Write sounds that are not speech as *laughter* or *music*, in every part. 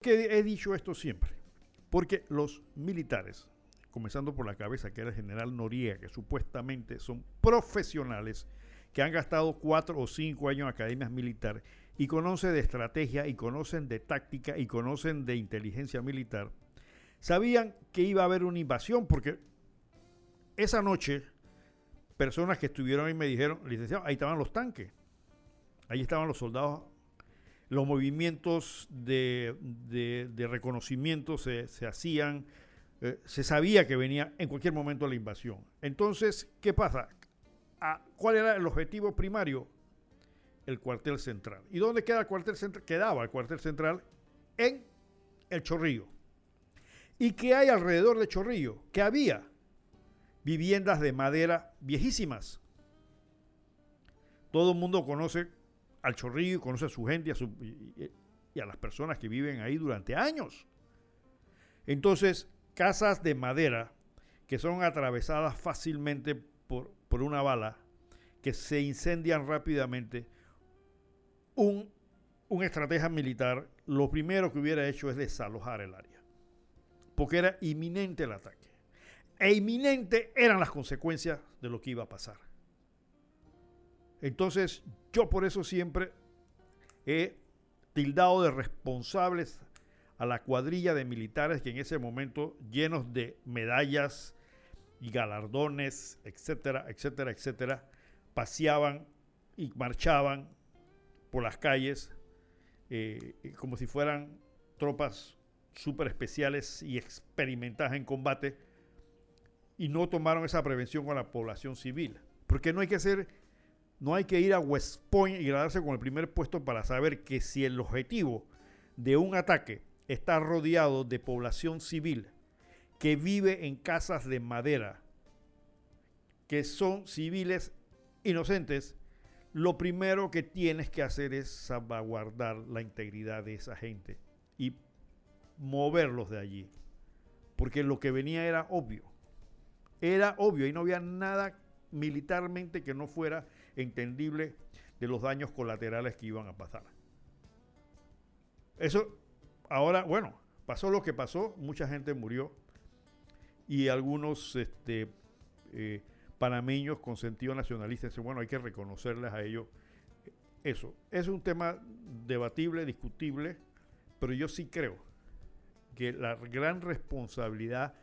que he dicho esto siempre? Porque los militares, comenzando por la cabeza que era el general Noriega, que supuestamente son profesionales, que han gastado cuatro o cinco años en academias militares y conocen de estrategia y conocen de táctica y conocen de inteligencia militar, sabían que iba a haber una invasión porque esa noche personas que estuvieron ahí me dijeron, licenciado, ahí estaban los tanques, ahí estaban los soldados, los movimientos de, reconocimiento se, hacían, eh, se sabía que venía en cualquier momento la invasión. Entonces, ¿qué pasa? ¿Cuál era el objetivo primario? El cuartel central. ¿Y dónde queda el cuartel central? Quedaba el cuartel central en el Chorrillo. ¿Y qué hay alrededor de Chorrillo? ¿Qué había? viviendas de madera viejísimas. Todo el mundo conoce al Chorrillo y conoce a su gente y a, las personas que viven ahí durante años. Entonces, casas de madera que son atravesadas fácilmente por, por una bala, que se incendian rápidamente, un, un estratega militar lo primero que hubiera hecho es desalojar el área, porque era inminente el ataque e inminente eran las consecuencias de lo que iba a pasar. Entonces, yo por eso siempre he tildado de responsables a la cuadrilla de militares que en ese momento, llenos de medallas y galardones, etcétera, etcétera, etcétera, paseaban y marchaban por las calles eh, como si fueran tropas súper especiales y experimentadas en combate y no tomaron esa prevención con la población civil. Porque no hay que hacer, no hay que ir a West Point y graduarse con el primer puesto para saber que si el objetivo de un ataque está rodeado de población civil que vive en casas de madera, que son civiles inocentes, lo primero que tienes que hacer es salvaguardar la integridad de esa gente y moverlos de allí. Porque lo que venía era obvio. Era obvio y no había nada militarmente que no fuera entendible de los daños colaterales que iban a pasar. Eso, ahora, bueno, pasó lo que pasó, mucha gente murió y algunos este, eh, panameños con sentido nacionalista dicen, bueno, hay que reconocerles a ellos eso. Es un tema debatible, discutible, pero yo sí creo que la gran responsabilidad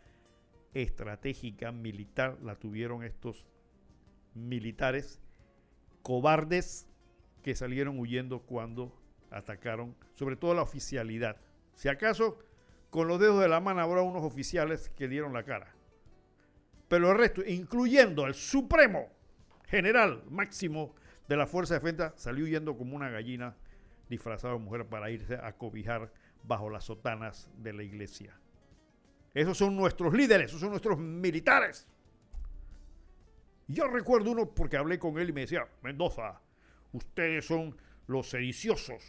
estratégica militar la tuvieron estos militares cobardes que salieron huyendo cuando atacaron, sobre todo la oficialidad. Si acaso con los dedos de la mano habrá unos oficiales que dieron la cara. Pero el resto, incluyendo el supremo general máximo de la Fuerza de Defensa, salió huyendo como una gallina disfrazada de mujer para irse a cobijar bajo las sotanas de la iglesia. Esos son nuestros líderes, esos son nuestros militares. Yo recuerdo uno porque hablé con él y me decía, Mendoza, ustedes son los sediciosos.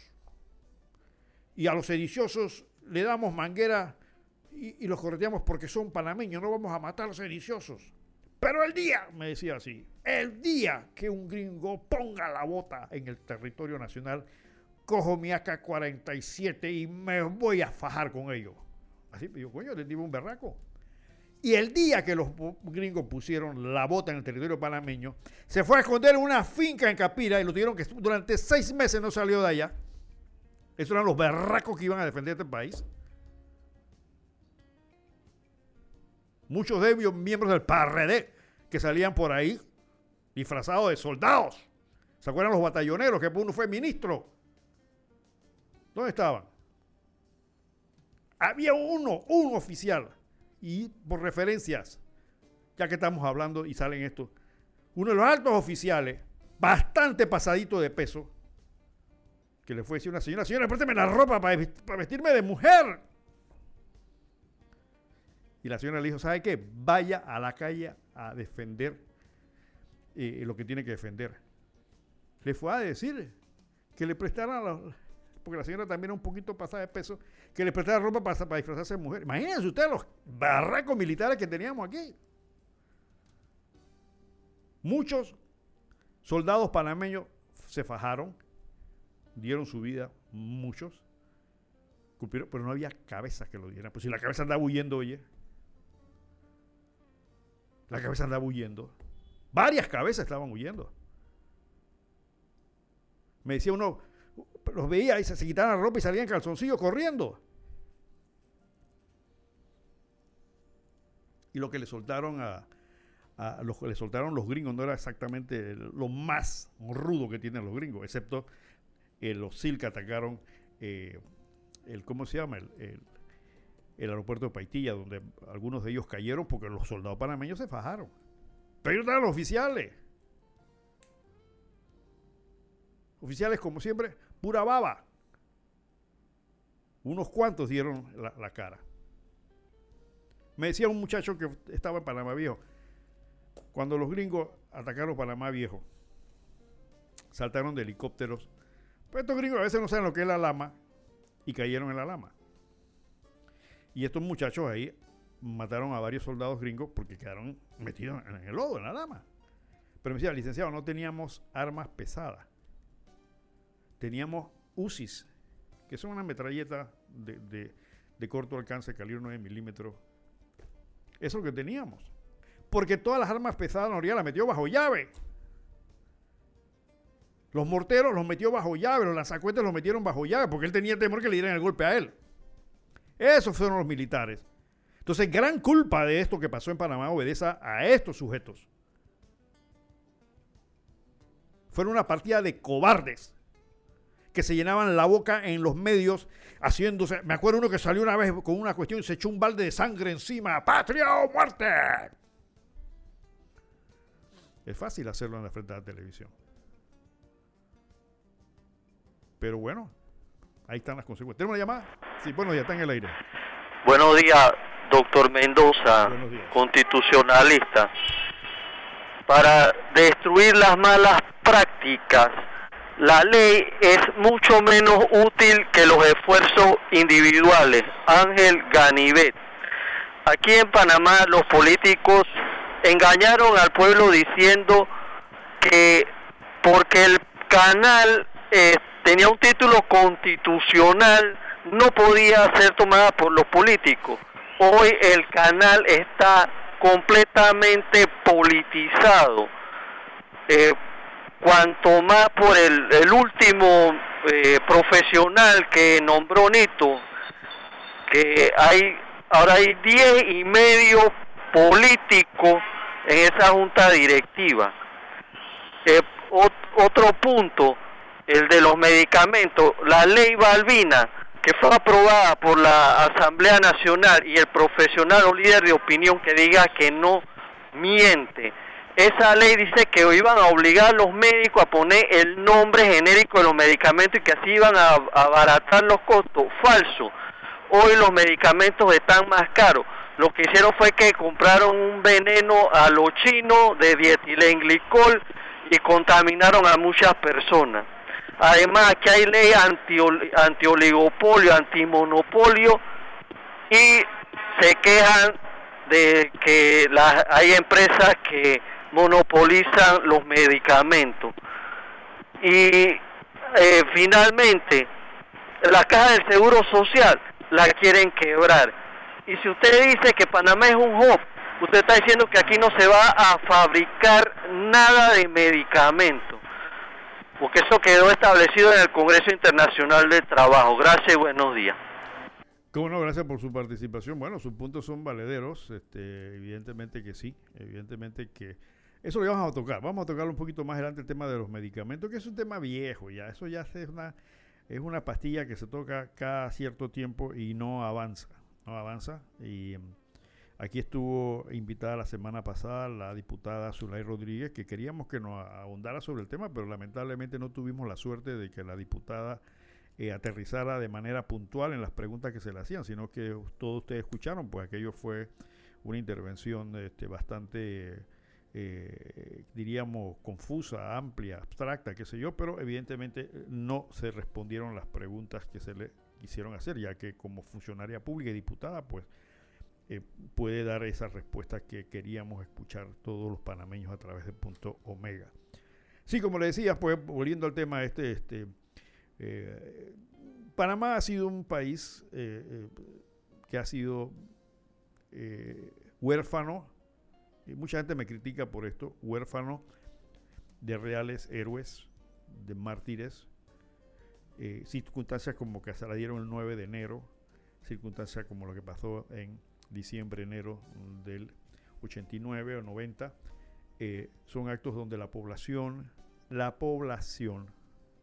Y a los sediciosos le damos manguera y, los correteamos porque son panameños, no vamos a matar a los sediciosos. Pero el día, me decía así, el día que un gringo ponga la bota en el territorio nacional, cojo mi AK-47 y me voy a fajar con ellos. Así, yo, coño, le digo un berraco. Y el día que los gringos pusieron la bota en el territorio panameño, se fue a esconder en una finca en Capira y lo tuvieron que durante seis meses no salió de allá. Esos eran los berracos que iban a defender este país. Muchos de ellos miembros del PARRED que salían por ahí disfrazados de soldados. ¿Se acuerdan los batalloneros que uno fue ministro? ¿Dónde estaban? había uno, un oficial, y por referencias, ya que estamos hablando y salen esto, uno de los altos oficiales, bastante pasadito de peso, que le fue a decir una señora, señora, présteme la ropa para, vestirme de mujer. Y la señora le dijo, ¿sabe qué? Vaya a la calle a defender eh, lo que tiene que defender. Le fue a decir que le prestaran los porque la señora también era un poquito pasada de peso, que le prestaba ropa para, para disfrazarse de mujer. Imagínense ustedes los barracos militares que teníamos aquí. Muchos soldados panameños se fajaron, dieron su vida, muchos, pero no había cabezas que lo dieran. Pues si la cabeza andaba huyendo, oye. La cabeza andaba huyendo. Varias cabezas estaban huyendo. Me decía uno, los veía y se, quitaban la ropa y salían calzoncillos corriendo. Y lo que le soltaron a, los que le soltaron los gringos no era exactamente lo más rudo que tienen los gringos, excepto eh, los SIL que atacaron eh, el, ¿cómo se llama? El, aeropuerto de Paitilla, donde algunos de ellos cayeron porque los soldados panameños se fajaron. Pero estaban los oficiales. Oficiales, como siempre, pura baba. Unos cuantos dieron la, cara. Me decía un muchacho que estaba en Panamá Viejo, cuando los gringos atacaron Panamá Viejo, saltaron de helicópteros. Pues estos gringos a veces no saben lo que es la lama y cayeron en la lama. Y estos muchachos ahí mataron a varios soldados gringos porque quedaron metidos en el lodo, en la lama. Pero me decía, licenciado, no teníamos armas pesadas. Teníamos UCIs, que son una metralleta de, corto alcance, calibre 9 milímetros. Eso es lo que teníamos. Porque todas las armas pesadas Noriega las metió bajo llave. Los morteros los metió bajo llave, los lanzacuetes los metieron bajo llave porque él tenía temor que le dieran el golpe a él. Esos fueron los militares. Entonces, gran culpa de esto que pasó en Panamá obedece a estos sujetos. Fueron una partida de cobardes que se llenaban la boca en los medios haciéndose. Me acuerdo uno que salió una vez con una cuestión y se echó un balde de sangre encima. ¡Patria o muerte! Es fácil hacerlo en la frente de la televisión. Pero bueno, ahí están las consecuencias. ¿Tenemos una llamada? Sí, bueno, ya está en el aire. Buenos días, doctor Mendoza, constitucionalista. Para destruir las malas prácticas, la ley es mucho menos útil que los esfuerzos individuales. Ángel Ganivet. Aquí en Panamá los políticos engañaron al pueblo diciendo que porque el canal eh, tenía un título constitucional, no podía ser tomada por los políticos. Hoy el canal está completamente politizado. Eh, cuanto más por el, último eh, profesional que nombró Nito, que hay, ahora hay diez y medio políticos en esa junta directiva. Eh, otro punto, el de los medicamentos, la ley Balbina, que fue aprobada por la Asamblea Nacional y el profesional o líder de opinión que diga que no miente. Esa ley dice que iban a obligar a los médicos a poner el nombre genérico de los medicamentos y que así iban a abaratar los costos. Falso. Hoy los medicamentos están más caros. Lo que hicieron fue que compraron un veneno a los chinos de dietilenglicol y contaminaron a muchas personas. Además, aquí hay ley anti-oligopolio, antimonopolio y se quejan de que hay empresas que monopolizan los medicamentos. Y eh, finalmente, la caja del Seguro Social la quieren quebrar. Y si usted dice que Panamá es un hub, usted está diciendo que aquí no se va a fabricar nada de medicamentos porque eso quedó establecido en el Congreso Internacional del Trabajo. Gracias y buenos días. Cómo no, gracias por su participación. Bueno, sus puntos son valederos, este, evidentemente que sí, evidentemente que eso lo vamos a tocar. Vamos a tocar un poquito más adelante el tema de los medicamentos, que es un tema viejo ya. Eso ya es una, es una pastilla que se toca cada cierto tiempo y no avanza, no avanza. Y Aquí estuvo invitada la semana pasada la diputada Zulay Rodríguez, que queríamos que nos ahondara sobre el tema, pero lamentablemente no tuvimos la suerte de que la diputada eh, aterrizara de manera puntual en las preguntas que se le hacían, sino que todos ustedes escucharon, pues aquello fue una intervención este, bastante, diríamos, confusa, amplia, abstracta, qué sé yo, pero evidentemente no se respondieron las preguntas que se le quisieron hacer, ya que como funcionaria pública y diputada, pues eh, puede dar esa respuesta que queríamos escuchar todos los panameños a través de punto omega. Sí, como le decía, pues volviendo al tema este, este eh, Panamá ha sido un país que ha sido huérfano, mucha gente me critica por esto, huérfano de reales héroes, de mártires, eh, circunstancias como que se la dieron el 9 de enero, circunstancias como lo que pasó en diciembre, enero del 89 o 90, eh, son actos donde la población, la población,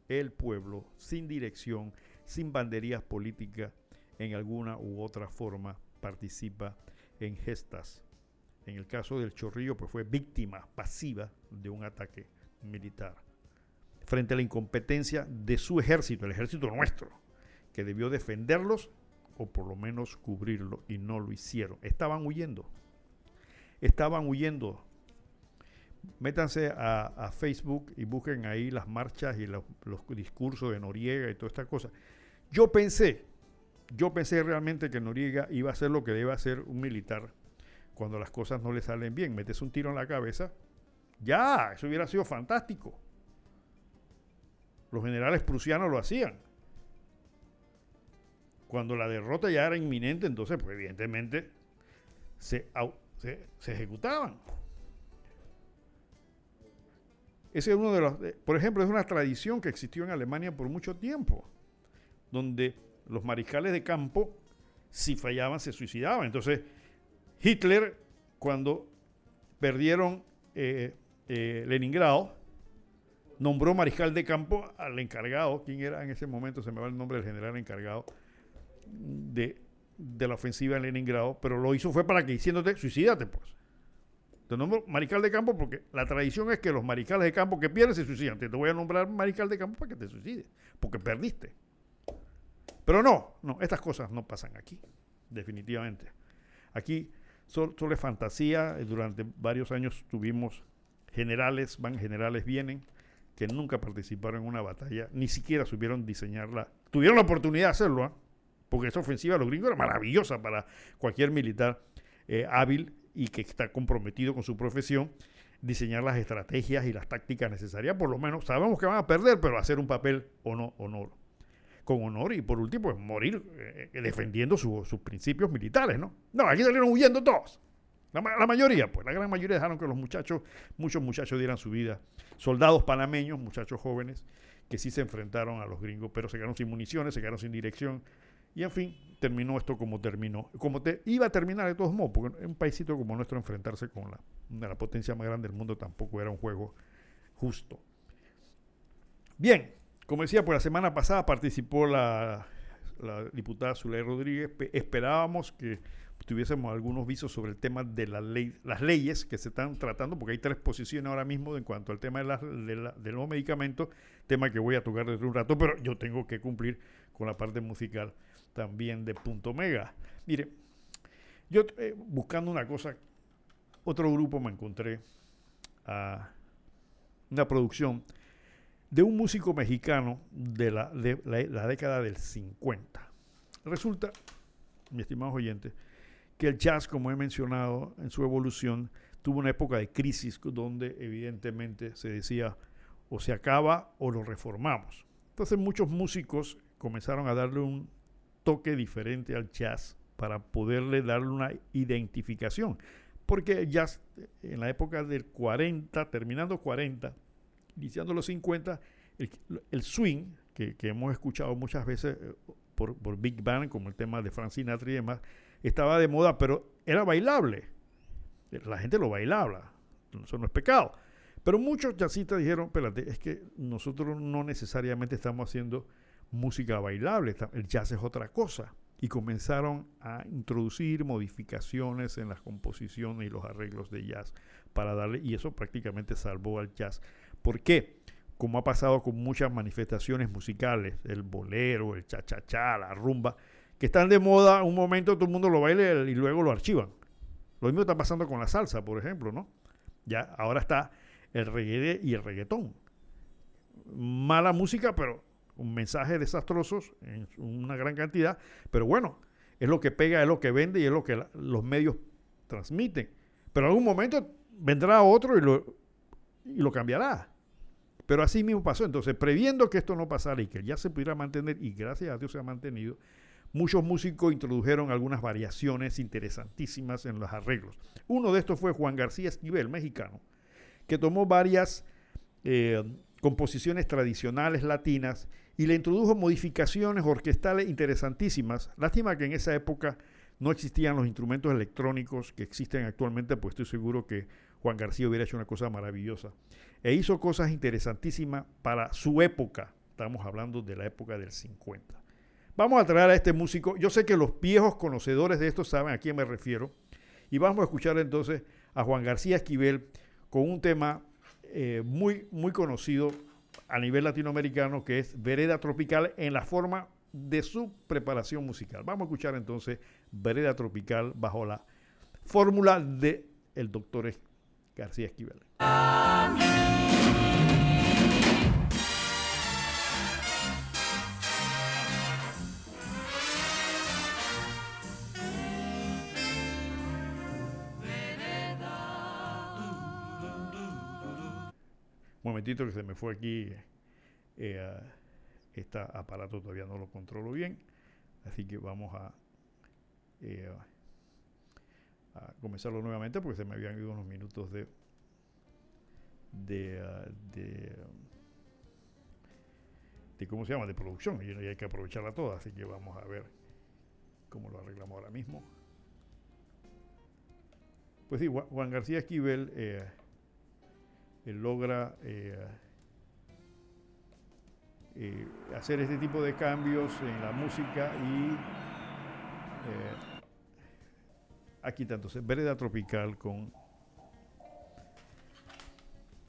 el pueblo, sin dirección, sin banderías políticas, en alguna u otra forma participa en gestas. En el caso del Chorrillo, pues fue víctima pasiva de un ataque militar frente a la incompetencia de su ejército, el ejército nuestro, que debió defenderlos o por lo menos cubrirlo y no lo hicieron. Estaban huyendo. Estaban huyendo. Métanse a, Facebook y busquen ahí las marchas y los, discursos de Noriega y toda esta cosa. Yo pensé, yo pensé realmente que Noriega iba a hacer lo que debe hacer un militar cuando las cosas no le salen bien. Metes un tiro en la cabeza. Ya, eso hubiera sido fantástico. Los generales prusianos lo hacían. Cuando la derrota ya era inminente, entonces, pues evidentemente, se, se, ejecutaban. Ese es uno de los, por ejemplo, es una tradición que existió en Alemania por mucho tiempo, donde los mariscales de campo, si fallaban, se suicidaban. Entonces, Hitler, cuando perdieron eh, eh, Leningrado, nombró mariscal de campo al encargado, ¿quién era en ese momento? Se me va el nombre del general encargado de, la ofensiva en Leningrado, pero lo hizo fue para que diciéndote, suicídate pues. Te nombro mariscal de campo porque la tradición es que los mariscales de campo que pierden se suicidan. Te, voy a nombrar mariscal de campo para que te suicides, porque perdiste. Pero no, no, estas cosas no pasan aquí, definitivamente. Aquí es fantasía. Durante varios años tuvimos generales, van generales, vienen que nunca participaron en una batalla, ni siquiera supieron diseñarla. Tuvieron la oportunidad de hacerlo, ¿ah? porque esa ofensiva de los gringos era maravillosa para cualquier militar eh, hábil y que está comprometido con su profesión, diseñar las estrategias y las tácticas necesarias, por lo menos sabemos que van a perder, pero hacer un papel o no, honor, con honor y por último pues, morir eh, defendiendo sus principios militares, ¿no? No, aquí salieron huyendo todos. La, mayoría, pues, la gran mayoría dejaron que los muchachos, muchos muchachos dieran su vida. Soldados panameños, muchachos jóvenes, que sí se enfrentaron a los gringos, pero se quedaron sin municiones, se quedaron sin dirección. Y en fin, terminó esto como terminó. Como te, iba a terminar de todos modos, porque en un paísito como nuestro enfrentarse con la, una la potencia más grande del mundo tampoco era un juego justo. Bien, como decía, pues la semana pasada participó la, la diputada Zuley Rodríguez. Esperábamos que tuviésemos algunos visos sobre el tema de las leyes que se están tratando, porque hay tres posiciones ahora mismo en cuanto al tema de, la, de, los medicamentos, tema que voy a tocar dentro de un rato, pero yo tengo que cumplir con la parte musical también de Punto Mega. Mire, yo eh, buscando una cosa, otro grupo me encontré a una producción de un músico mexicano de la, de la década del 50. Resulta, mi estimado oyente, que el jazz, como he mencionado en su evolución, tuvo una época de crisis donde evidentemente se decía o se acaba o lo reformamos. Entonces muchos músicos comenzaron a darle un toque diferente al jazz para poderle darle una identificación. Porque el jazz en la época del 40, terminando 40, iniciando los 50, el, swing, que, hemos escuchado muchas veces eh, por, Big Band, como el tema de Frank Sinatra y demás, estaba de moda, pero era bailable. La gente lo bailaba, eso no es pecado. Pero muchos jazzistas dijeron, espérate, es que nosotros no necesariamente estamos haciendo música bailable, el jazz es otra cosa. Y comenzaron a introducir modificaciones en las composiciones y los arreglos de jazz para darle, y eso prácticamente salvó al jazz. ¿Por qué? Como ha pasado con muchas manifestaciones musicales, el bolero, el cha-cha-cha, la rumba, que están de moda, un momento todo el mundo lo baila y luego lo archivan. Lo mismo está pasando con la salsa, por ejemplo, ¿no? Ya ahora está el reggae y el reggaetón. Mala música, pero un mensaje desastrosos en una gran cantidad, pero bueno, es lo que pega, es lo que vende y es lo que los medios transmiten. Pero en algún momento vendrá otro y lo, y lo cambiará. Pero así mismo pasó. Entonces, previendo que esto no pasara y que ya se pudiera mantener, y gracias a Dios se ha mantenido, muchos músicos introdujeron algunas variaciones interesantísimas en los arreglos. Uno de estos fue Juan García Esquivel, mexicano, que tomó varias eh, composiciones tradicionales latinas y le introdujo modificaciones orquestales interesantísimas. Lástima que en esa época no existían los instrumentos electrónicos que existen actualmente, pues estoy seguro que Juan García hubiera hecho una cosa maravillosa. E hizo cosas interesantísimas para su época. Estamos hablando de la época del 50. Vamos a traer a este músico. Yo sé que los viejos conocedores de esto saben a quién me refiero. Y vamos a escuchar entonces a Juan García Esquivel con un tema eh, muy, muy conocido a nivel latinoamericano que es Vereda Tropical en la forma de su preparación musical. Vamos a escuchar entonces Vereda Tropical bajo la fórmula de el doctor García Esquivel. Momentito que se me fue aquí. Eh, este aparato todavía no lo controlo bien. Así que vamos a, eh, a comenzarlo nuevamente porque se me habían ido unos minutos de, de, uh, de, de, ¿cómo se llama? de producción y, hay que aprovecharla toda. Así que vamos a ver cómo lo arreglamos ahora mismo. Pues sí, Juan García Esquivel eh, logra eh, eh, hacer este tipo de cambios en la música y eh, aquí entonces Vereda Tropical con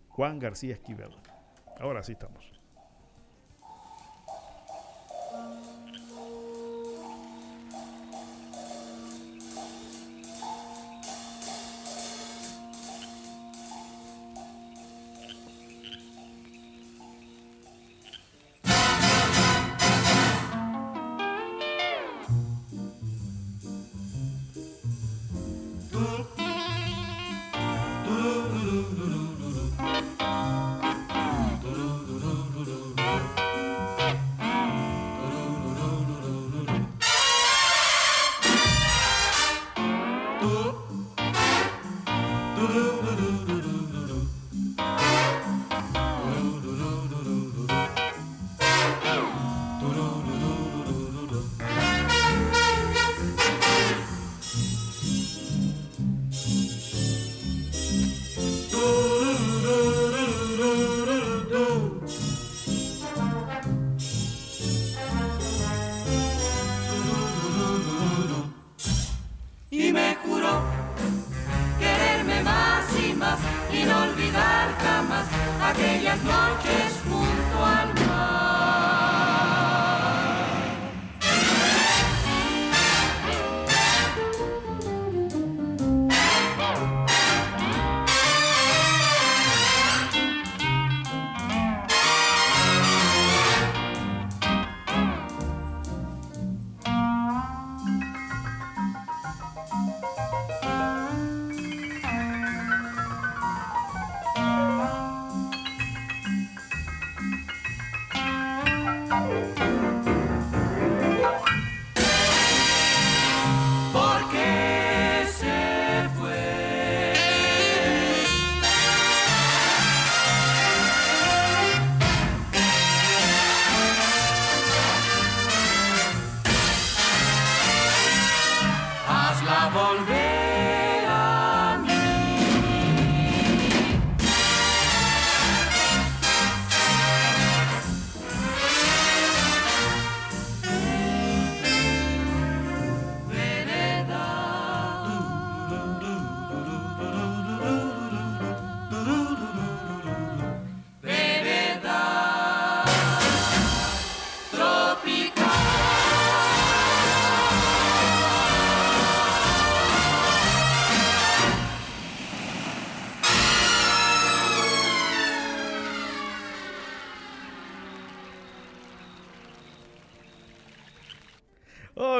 Juan García Esquivel. Ahora sí estamos.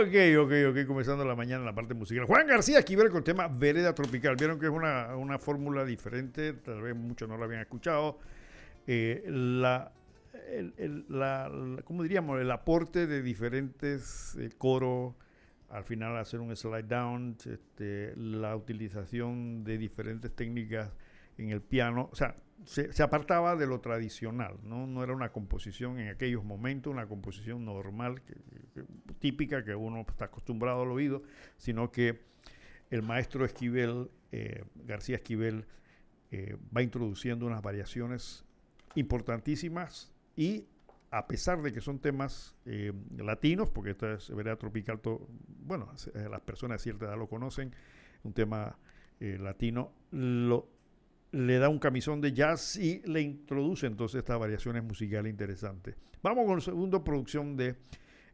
Ok, ok, ok, comenzando la mañana en la parte musical. Juan García aquí con el tema Vereda Tropical. Vieron que es una, fórmula diferente, tal vez muchos no la habían escuchado. eh, la, el, ¿cómo diríamos? El aporte de diferentes eh, coros, al final hacer un slide down, este, la utilización de diferentes técnicas en el piano, o sea, se, apartaba de lo tradicional, ¿no? no era una composición en aquellos momentos, una composición normal, típica que uno está acostumbrado al oído, sino que el maestro Esquivel, eh, García Esquivel, eh, va introduciendo unas variaciones importantísimas y a pesar de que son temas eh, latinos, porque esto es vereda tropical, bueno, las personas de cierta edad lo conocen, un tema latino, le da un camisón de jazz y le introduce entonces estas variaciones musicales interesantes. Vamos con la segunda producción de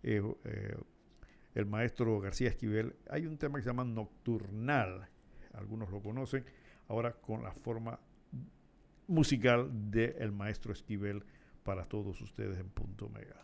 el maestro García Esquivel. Hay un tema que se llama Nocturnal, algunos lo conocen, ahora con la forma musical del maestro Esquivel para todos ustedes en punto mega.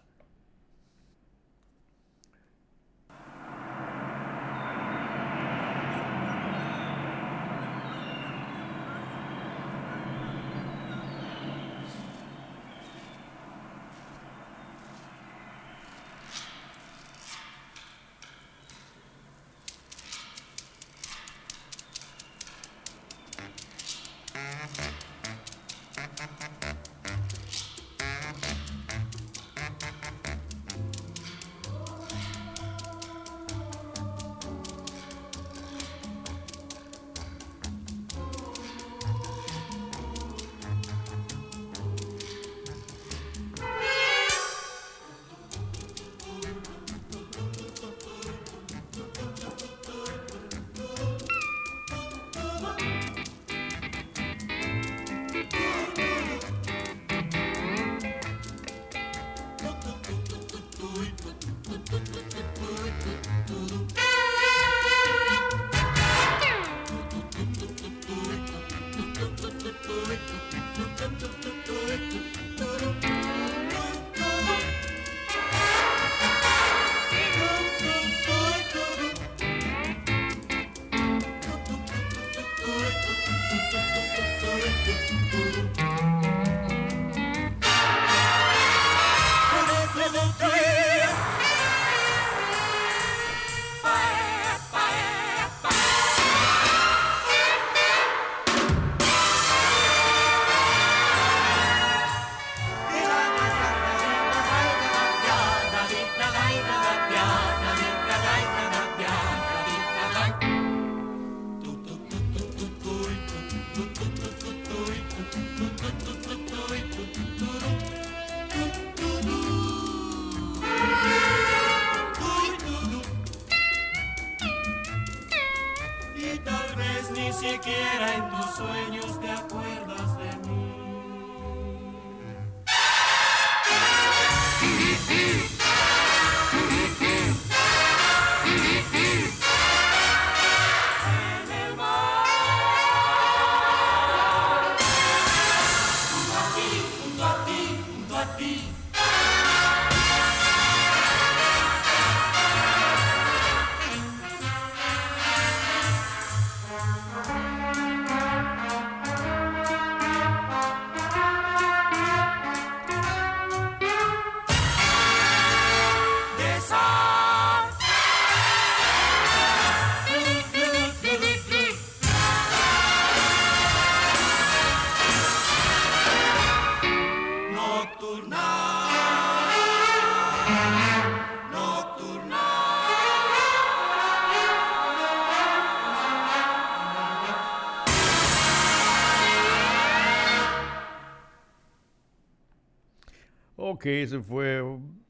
Que ese fue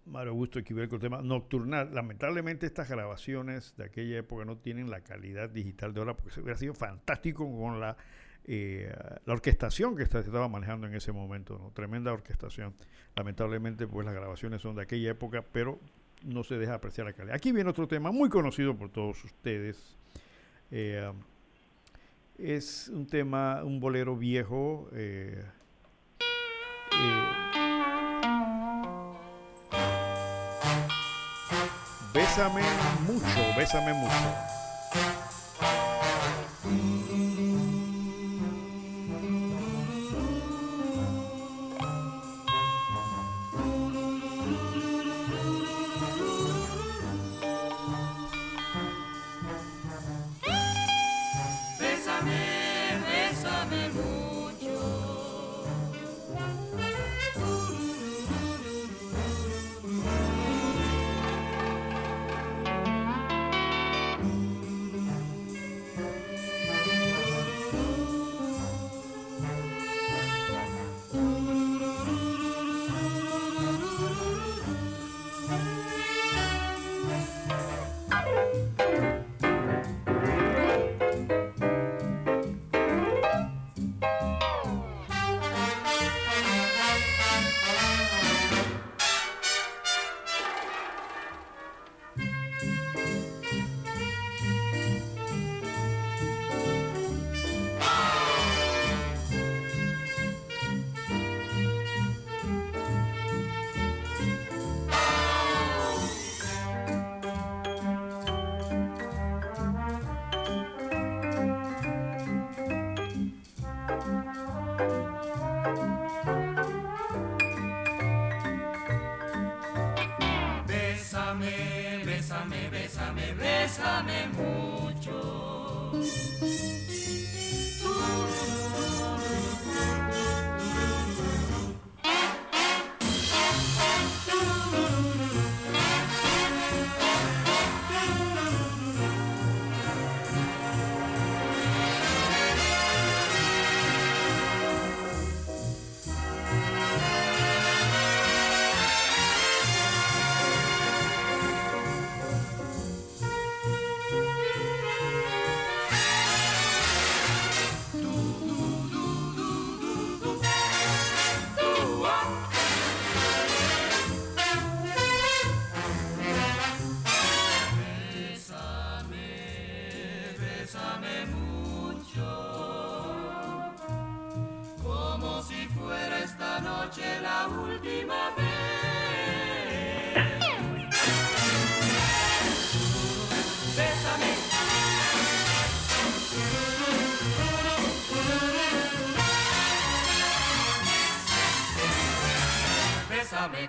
Mario Augusto Esquivel con el tema nocturnal. Lamentablemente estas grabaciones de aquella época no tienen la calidad digital de ahora, porque hubiera sido fantástico con la, eh, la orquestación que se estaba manejando en ese momento, tremenda orquestación. Lamentablemente pues las grabaciones son de aquella época, pero no se deja apreciar la calidad. Aquí viene otro tema muy conocido por todos ustedes. Eh, es un tema, un bolero viejo. eh, eh Bésame mucho, bésame mucho.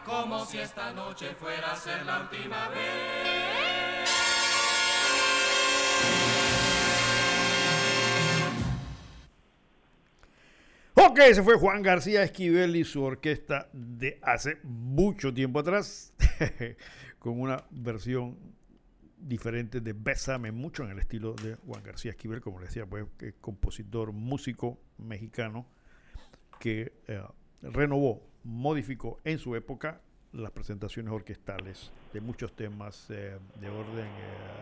Como si esta noche fuera a ser la última vez. Ok, ese fue Juan García Esquivel y su orquesta de hace mucho tiempo atrás, *laughs* con una versión diferente de Bésame mucho en el estilo de Juan García Esquivel, como le decía, pues compositor, músico mexicano que eh, renovó modificó en su época las presentaciones orquestales de muchos temas eh, de orden eh,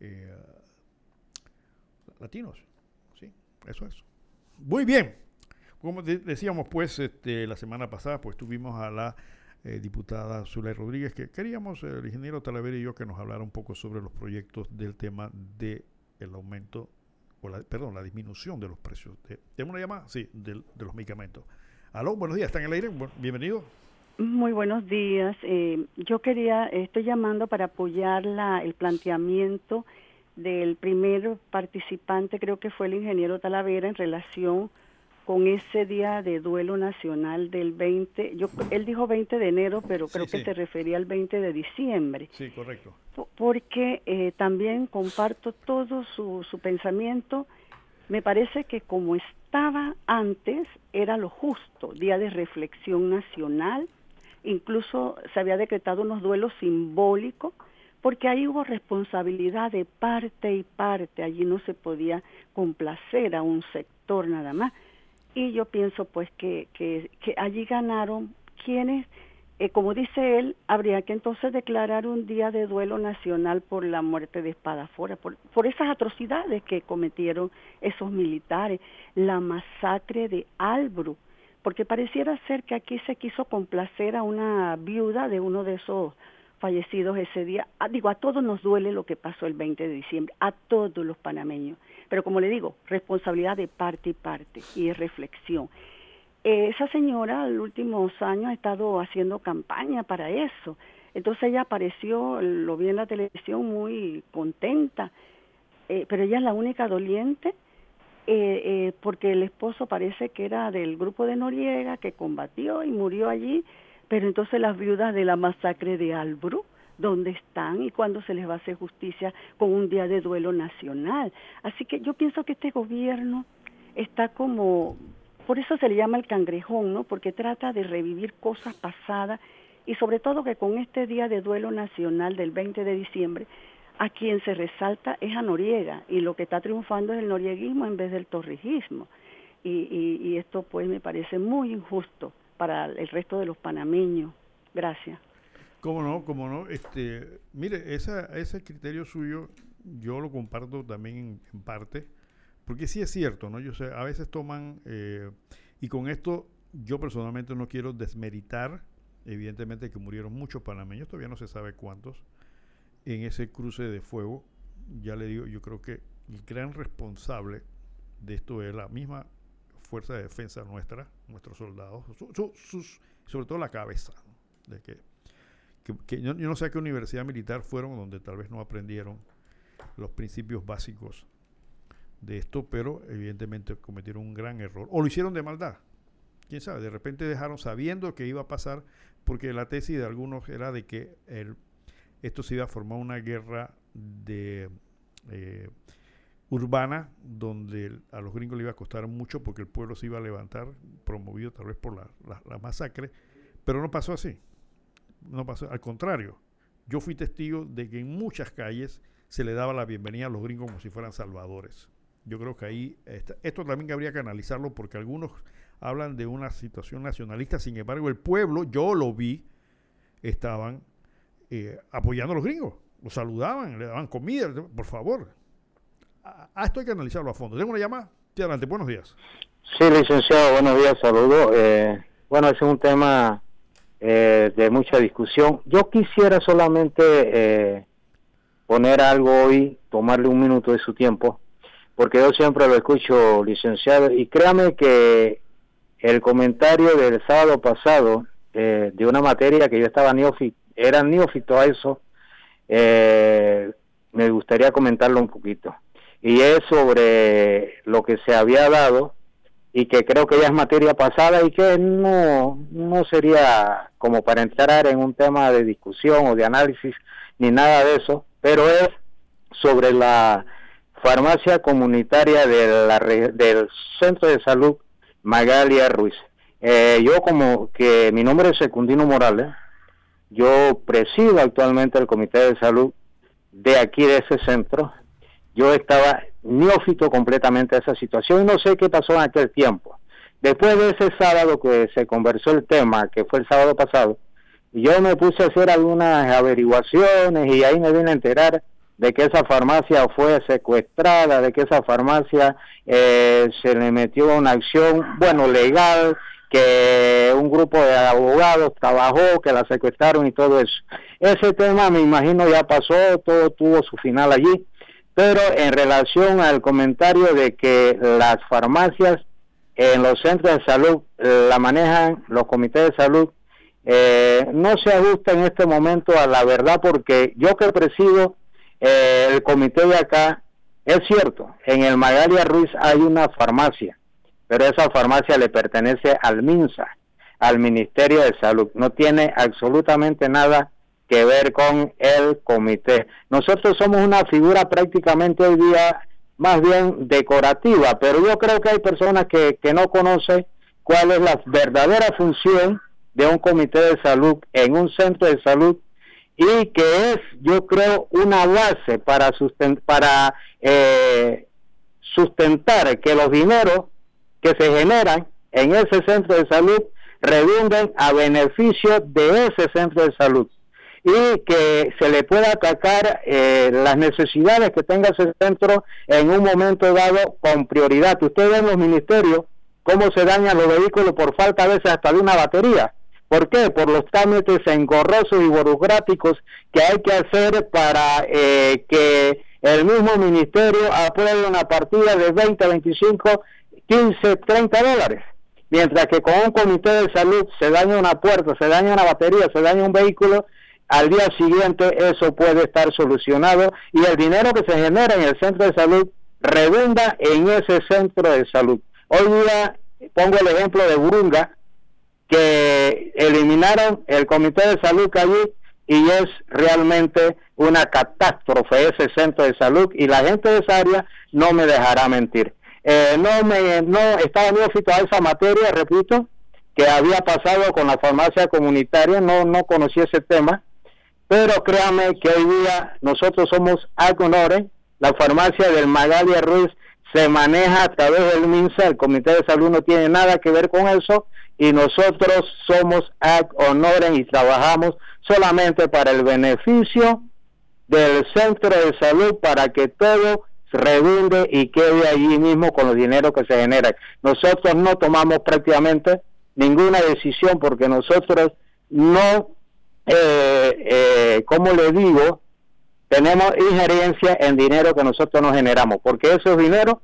eh, latinos. Sí, eso es. Muy bien. Como decíamos, pues, este, la semana pasada, pues tuvimos a la diputada Zulay Rodríguez, que queríamos, el ingeniero Talavera y yo, que nos hablara un poco sobre los proyectos del tema del el aumento, o la, perdón, la disminución de los precios. De, una llamada? Sí, de los medicamentos. Aló, buenos días, ¿están en el aire? bienvenido. Muy buenos días. Eh, yo quería, estoy llamando para apoyar la, el planteamiento del primer participante, creo que fue el ingeniero Talavera, en relación con ese día de duelo nacional del 20, yo, él dijo 20 de enero, pero creo que se refería al 20 de diciembre. Sí, correcto. Porque eh, también comparto todo su, su pensamiento. Me parece que como es estaba antes era lo justo, día de reflexión nacional, incluso se había decretado unos duelos simbólicos, porque ahí hubo responsabilidad de parte y parte, allí no se podía complacer a un sector nada más. Y yo pienso pues que, que, que allí ganaron quienes eh, como dice él, habría que entonces declarar un día de duelo nacional por la muerte de Espadafora, por, por esas atrocidades que cometieron esos militares, la masacre de Albru, porque pareciera ser que aquí se quiso complacer a una viuda de uno de esos fallecidos ese día. Ah, digo, a todos nos duele lo que pasó el 20 de diciembre, a todos los panameños, pero como le digo, responsabilidad de parte y parte y reflexión esa señora en los últimos años ha estado haciendo campaña para eso. Entonces ella apareció, lo vi en la televisión muy contenta, eh, pero ella es la única doliente eh, eh, porque el esposo parece que era del grupo de Noriega que combatió y murió allí, pero entonces las viudas de la masacre de Albru, ¿dónde están y cuándo se les va a hacer justicia con un día de duelo nacional? Así que yo pienso que este gobierno está como por eso se le llama el cangrejón, ¿no? Porque trata de revivir cosas pasadas y sobre todo que con este día de duelo nacional del 20 de diciembre, a quien se resalta es a Noriega y lo que está triunfando es el norieguismo en vez del torrijismo. Y, y, esto pues me parece muy injusto para el resto de los panameños. Gracias. Cómo no, cómo no. Este, mire, esa, ese criterio suyo yo lo comparto también en parte porque sí es cierto, ¿no? Yo sé, a veces toman, eh, y con esto yo personalmente no quiero desmeritar, evidentemente que murieron muchos panameños, todavía no se sabe cuántos, en ese cruce de fuego. Ya le digo, yo creo que el gran responsable de esto es la misma fuerza de defensa nuestra, nuestros soldados, sobre todo la cabeza, de que, que, yo, yo, no sé a qué universidad militar fueron donde tal vez no aprendieron los principios básicos de esto, pero evidentemente cometieron un gran error. O lo hicieron de maldad. Quién sabe, de repente dejaron sabiendo que iba a pasar, porque la tesis de algunos era de que el, esto se iba a formar una guerra de eh, urbana donde a los gringos le iba a costar mucho porque el pueblo se iba a levantar, promovido tal vez por la, masacre, pero no pasó así. No pasó, al contrario, yo fui testigo de que en muchas calles se le daba la bienvenida a los gringos como si fueran salvadores. Yo creo que ahí, esto también habría que analizarlo porque algunos hablan de una situación nacionalista, sin embargo el pueblo, yo lo vi, estaban eh, apoyando a los gringos, los saludaban, le daban comida, por favor, a, esto hay que analizarlo a fondo. Tengo una llamada. Sí, buenos días. Sí, licenciado, buenos días, saludos. Eh, bueno, es un tema eh, de mucha discusión. Yo quisiera solamente eh, poner algo hoy, tomarle un minuto de su tiempo, porque yo siempre lo escucho, licenciado, y créame que el comentario del sábado pasado de una materia que yo estaba neófito, era neófito a eso, me gustaría comentarlo un poquito. Y es sobre lo que se había dado y que creo que ya es materia pasada y que no, no sería como para entrar en un tema de discusión o de análisis ni nada de eso, pero es sobre la farmacia comunitaria de la, del Centro de Salud Magalia Ruiz. Eh, yo como que mi nombre es Secundino Morales, yo presido actualmente el Comité de Salud de aquí de ese centro yo estaba neófito completamente a esa situación y no sé qué pasó en aquel tiempo. Después de ese sábado que se conversó el tema, que fue el sábado pasado, yo me puse a hacer algunas averiguaciones y ahí me vine a enterar de que esa farmacia fue secuestrada, de que esa farmacia eh, se le metió una acción, bueno, legal, que un grupo de abogados trabajó, que la secuestraron y todo eso. Ese tema, me imagino, ya pasó, todo tuvo su final allí pero en relación al comentario de que las farmacias en los centros de salud la manejan los comités de salud, eh, no se ajusta en este momento a la verdad porque yo que presido eh, el comité de acá, es cierto, en el Magalia Ruiz hay una farmacia, pero esa farmacia le pertenece al MINSA, al Ministerio de Salud, no tiene absolutamente nada que ver con el comité. Nosotros somos una figura prácticamente hoy día más bien decorativa, pero yo creo que hay personas que, que no conocen cuál es la verdadera función de un comité de salud en un centro de salud y que es, yo creo, una base para, para eh, sustentar que los dineros que se generan en ese centro de salud redunden a beneficio de ese centro de salud y que se le pueda atacar eh, las necesidades que tenga ese centro en un momento dado con prioridad. Ustedes ven los ministerios cómo se dañan los vehículos por falta a veces hasta de una batería. ¿Por qué? Por los trámites engorrosos y burocráticos que hay que hacer para eh, que el mismo ministerio apruebe una partida de 20, 25, 15, 30 dólares. Mientras que con un comité de salud se daña una puerta, se daña una batería, se daña un vehículo, al día siguiente eso puede estar solucionado y el dinero que se genera en el centro de salud redunda en ese centro de salud. Hoy día pongo el ejemplo de Burunga, que eliminaron el comité de salud allí y es realmente una catástrofe ese centro de salud y la gente de esa área no me dejará mentir. Eh, no me no estaba neófito a esa materia, repito, que había pasado con la farmacia comunitaria, no no conocí ese tema pero créame que hoy día nosotros somos Alconore, la farmacia del Magalia Ruiz se maneja a través del MINSA, el Comité de Salud no tiene nada que ver con eso y nosotros somos Ad y trabajamos solamente para el beneficio del centro de salud para que todo redunde y quede allí mismo con los dineros que se generan. Nosotros no tomamos prácticamente ninguna decisión porque nosotros no eh, eh, como le digo, tenemos injerencia en dinero que nosotros no generamos, porque esos dineros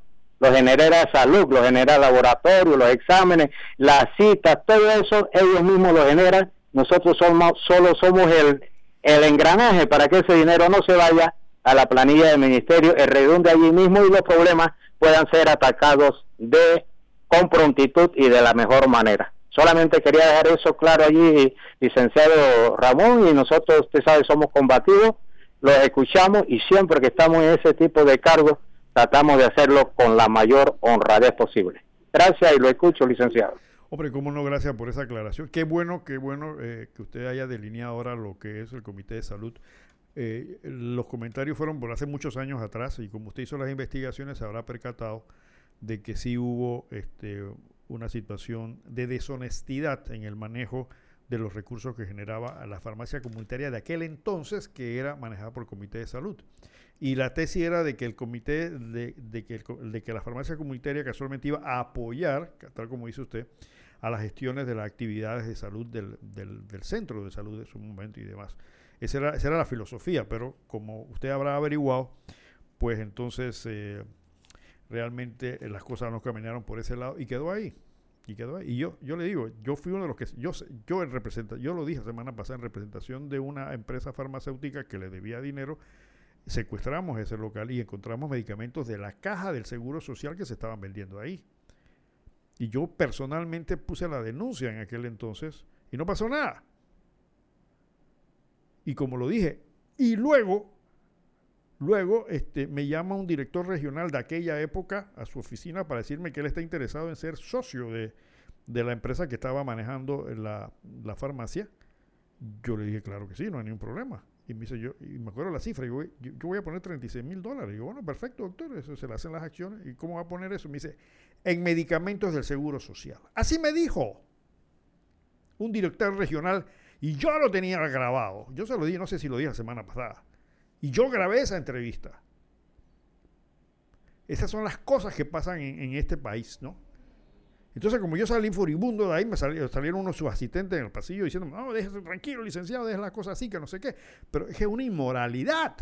los genera salud, los genera laboratorio, los exámenes, las citas, todo eso ellos mismos lo generan. Nosotros somos, solo somos el, el engranaje para que ese dinero no se vaya a la planilla del ministerio, el redunde allí mismo y los problemas puedan ser atacados de con prontitud y de la mejor manera. Solamente quería dejar eso claro allí, licenciado Ramón, y nosotros, usted sabe, somos combativos. los escuchamos y siempre que estamos en ese tipo de cargos tratamos de hacerlo con la mayor honradez posible. Gracias y lo escucho, licenciado. Hombre, cómo no, gracias por esa aclaración. Qué bueno, qué bueno eh, que usted haya delineado ahora lo que es el Comité de Salud. Eh, los comentarios fueron por hace muchos años atrás y como usted hizo las investigaciones se habrá percatado de que sí hubo este, una situación de deshonestidad en el manejo de los recursos que generaba la farmacia comunitaria de aquel entonces que era manejada por el Comité de Salud. Y la tesis era de que el comité, de, que, de que la farmacia comunitaria casualmente iba a apoyar, tal como dice usted, a las gestiones de las actividades de salud del, del, centro de salud de su momento y demás. Esa era, esa era, la filosofía, pero como usted habrá averiguado, pues entonces eh, realmente las cosas no caminaron por ese lado y quedó ahí. Y quedó ahí. Y yo, yo le digo, yo fui uno de los que, yo, yo en representa, yo lo dije la semana pasada en representación de una empresa farmacéutica que le debía dinero secuestramos ese local y encontramos medicamentos de la caja del Seguro Social que se estaban vendiendo ahí. Y yo personalmente puse la denuncia en aquel entonces y no pasó nada. Y como lo dije, y luego, luego este, me llama un director regional de aquella época a su oficina para decirme que él está interesado en ser socio de, la empresa que estaba manejando la, la farmacia. Yo le dije, claro que sí, no hay ningún problema. Y me dice, yo, y me acuerdo la cifra, yo, yo, voy a poner 36 mil dólares. Y digo, bueno, perfecto, doctor, eso se le hacen las acciones. ¿Y cómo va a poner eso? Me dice, en medicamentos del Seguro Social. Así me dijo un director regional, y yo lo tenía grabado. Yo se lo dije, no sé si lo dije la semana pasada. Y yo grabé esa entrevista. Esas son las cosas que pasan en, en este país, ¿no? Entonces, como yo salí furibundo de ahí, me salieron, salieron unos asistentes en el pasillo diciendo, no, déjese tranquilo, licenciado, deje las cosas así, que no sé qué. Pero es que es una inmoralidad.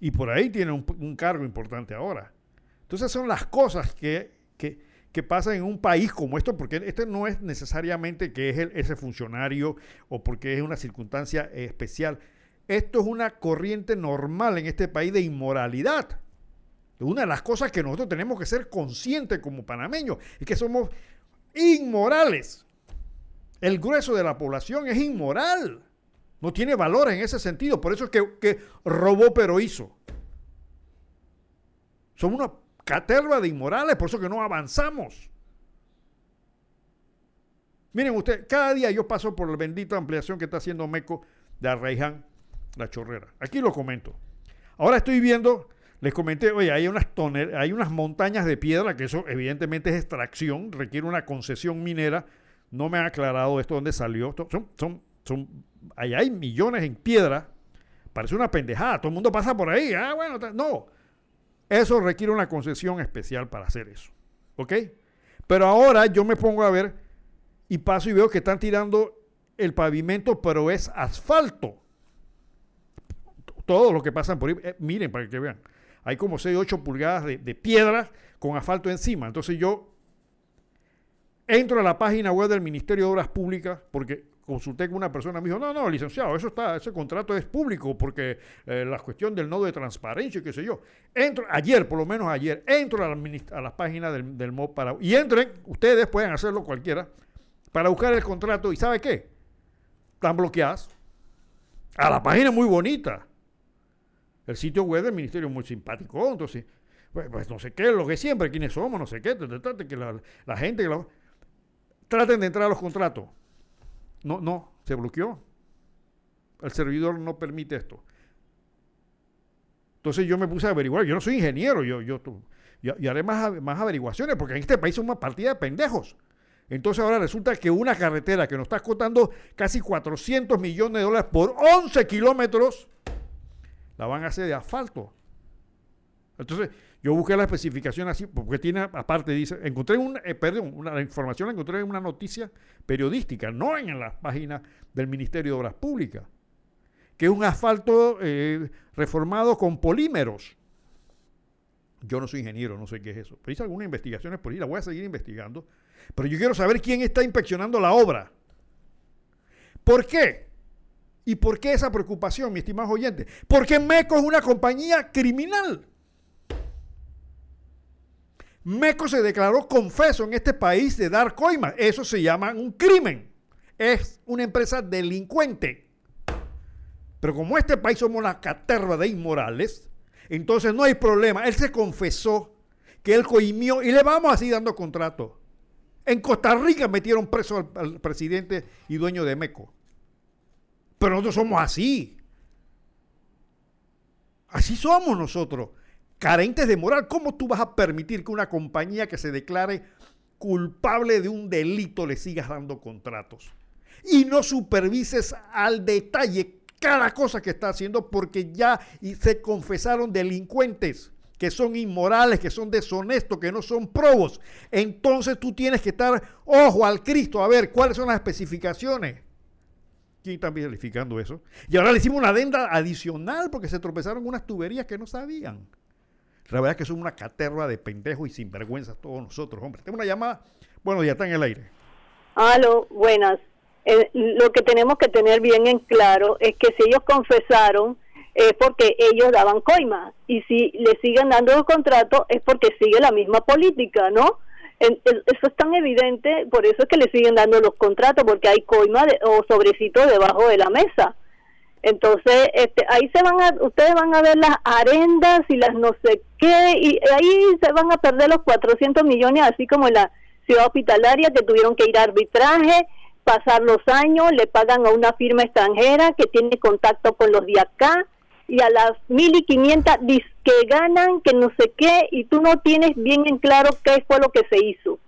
y por ahí tiene un, cargo importante ahora. Entonces son las cosas que, que, pasan en un país como esto, porque esto no es necesariamente que es ese funcionario o porque es una circunstancia especial. Esto es una corriente normal en este país de inmoralidad. Una de las cosas que nosotros tenemos que ser conscientes como panameños es que somos inmorales. El grueso de la población es inmoral. No tiene valor en ese sentido. Por eso es que, robó pero hizo. Somos una caterva de inmorales, por eso que no avanzamos. Miren ustedes, cada día yo paso por la bendita ampliación que está haciendo Meco de Arraiján, la chorrera. Aquí lo comento. Ahora estoy viendo les comenté, oye, hay unas, hay unas montañas de piedra, que eso evidentemente es extracción, requiere una concesión minera. No me ha aclarado esto dónde salió. Son, son, son, allá hay millones en piedra. Parece una pendejada. Todo el mundo pasa por ahí. Ah, bueno, no. Eso requiere una concesión especial para hacer eso. ¿Ok? Pero ahora yo me pongo a ver y paso y veo que están tirando el pavimento, pero es asfalto. Todo lo que pasan por ahí. Eh, miren para que vean hay como 6, 8 pulgadas de, piedra con asfalto encima. Entonces yo entro a la página web del Ministerio de Obras Públicas porque consulté con una persona, me dijo, no, no, licenciado, eso está, ese contrato es público porque eh, la cuestión del nodo de transparencia y qué sé yo. Entro, ayer, por lo menos ayer, entro a la, a página del, del para, y entren, ustedes pueden hacerlo cualquiera, para buscar el contrato y ¿sabe qué? Están bloqueadas. A la página muy bonita. El sitio web del ministerio es muy simpático, entonces, pues, pues, no sé qué, lo que siempre, quiénes somos, no sé qué, que la, gente, que traten de entrar a los contratos. No, no, se bloqueó. El servidor no permite esto. Entonces yo me puse a averiguar, yo no soy ingeniero, yo, yo, y haré más, más averiguaciones, porque en este país son una partida de pendejos. Entonces ahora resulta que una carretera que nos está costando casi 400 millones de dólares por 11 kilómetros, la van a hacer de asfalto. Entonces, yo busqué la especificación así, porque tiene, aparte, dice, encontré un, eh, perdón, una, la información la encontré en una noticia periodística, no en la página del Ministerio de Obras Públicas, que es un asfalto eh, reformado con polímeros. Yo no soy ingeniero, no sé qué es eso, pero hice algunas investigaciones por ahí, la voy a seguir investigando, pero yo quiero saber quién está inspeccionando la obra. ¿Por qué? ¿Y por qué esa preocupación, mi estimado oyente? Porque MECO es una compañía criminal. MECO se declaró confeso en este país de dar coimas. Eso se llama un crimen. Es una empresa delincuente. Pero como este país somos una caterva de inmorales, entonces no hay problema. Él se confesó que él coimió y le vamos así dando contrato. En Costa Rica metieron preso al, presidente y dueño de Meco. Pero nosotros somos así. Así somos nosotros, carentes de moral. ¿Cómo tú vas a permitir que una compañía que se declare culpable de un delito le sigas dando contratos? Y no supervises al detalle cada cosa que está haciendo porque ya se confesaron delincuentes que son inmorales, que son deshonestos, que no son probos. Entonces tú tienes que estar ojo al Cristo a ver cuáles son las especificaciones. ¿Quién está verificando eso? Y ahora le hicimos una adenda adicional porque se tropezaron unas tuberías que no sabían. La verdad es que son una caterva de pendejos y sinvergüenzas todos nosotros, hombre. Tengo una llamada. Bueno, ya está en el aire. Aló, buenas. Eh, lo que tenemos que tener bien en claro es que si ellos confesaron es porque ellos daban coima y si le siguen dando los contratos es porque sigue la misma política, ¿no? Eso es tan evidente, por eso es que le siguen dando los contratos, porque hay coima o sobrecitos debajo de la mesa. Entonces, este, ahí se van a, ustedes van a ver las arendas y las no sé qué, y ahí se van a perder los 400 millones, así como en la ciudad hospitalaria que tuvieron que ir a arbitraje, pasar los años, le pagan a una firma extranjera que tiene contacto con los de acá, y a las mil y quinientas que ganan, que no sé qué, y tú no tienes bien en claro qué fue lo que se hizo,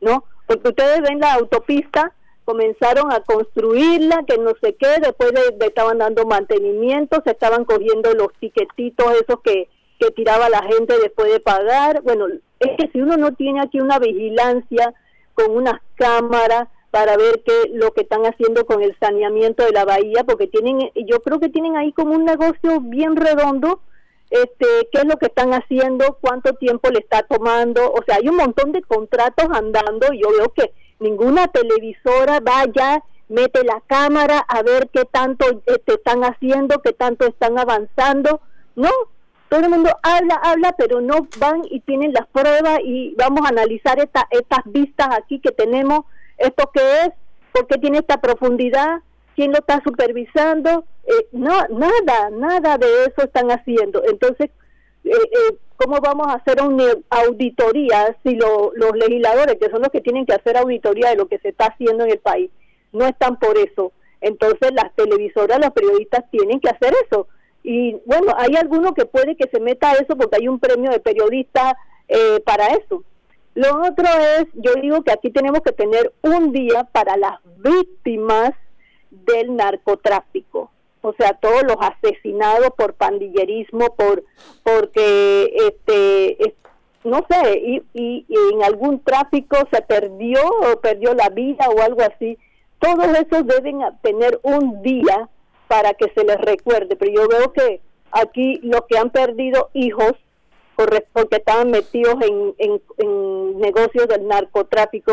¿no? Porque ustedes ven la autopista, comenzaron a construirla, que no sé qué, después de, estaban dando mantenimiento, se estaban cogiendo los tiquetitos esos que, que tiraba la gente después de pagar. Bueno, es que si uno no tiene aquí una vigilancia con unas cámaras, para ver qué lo que están haciendo con el saneamiento de la bahía, porque tienen, yo creo que tienen ahí como un negocio bien redondo, este, qué es lo que están haciendo, cuánto tiempo le está tomando, o sea, hay un montón de contratos andando yo veo que ninguna televisora vaya, mete la cámara a ver qué tanto este, están haciendo, qué tanto están avanzando, no, todo el mundo habla, habla, pero no van y tienen las pruebas y vamos a analizar esta, estas vistas aquí que tenemos ¿Esto qué es? ¿Por qué tiene esta profundidad? ¿Quién lo está supervisando? Eh, no, nada, nada de eso están haciendo. Entonces, eh, eh, ¿cómo vamos a hacer una auditoría si los legisladores, que son los que tienen que hacer auditoría de lo que se está haciendo en el país, no están por eso? Entonces, las televisoras, los periodistas tienen que hacer eso. Y bueno, hay alguno que puede que se meta a eso porque hay un premio de periodista para eso lo otro es, yo digo que aquí tenemos que tener un día para las víctimas del narcotráfico, o sea, todos los asesinados por pandillerismo, por porque este no sé, y, y, en algún tráfico se perdió o perdió la vida o algo así. Todos esos deben tener un día para que se les recuerde, pero yo veo que aquí los que han perdido hijos porque estaban metidos en, en, negocios del narcotráfico,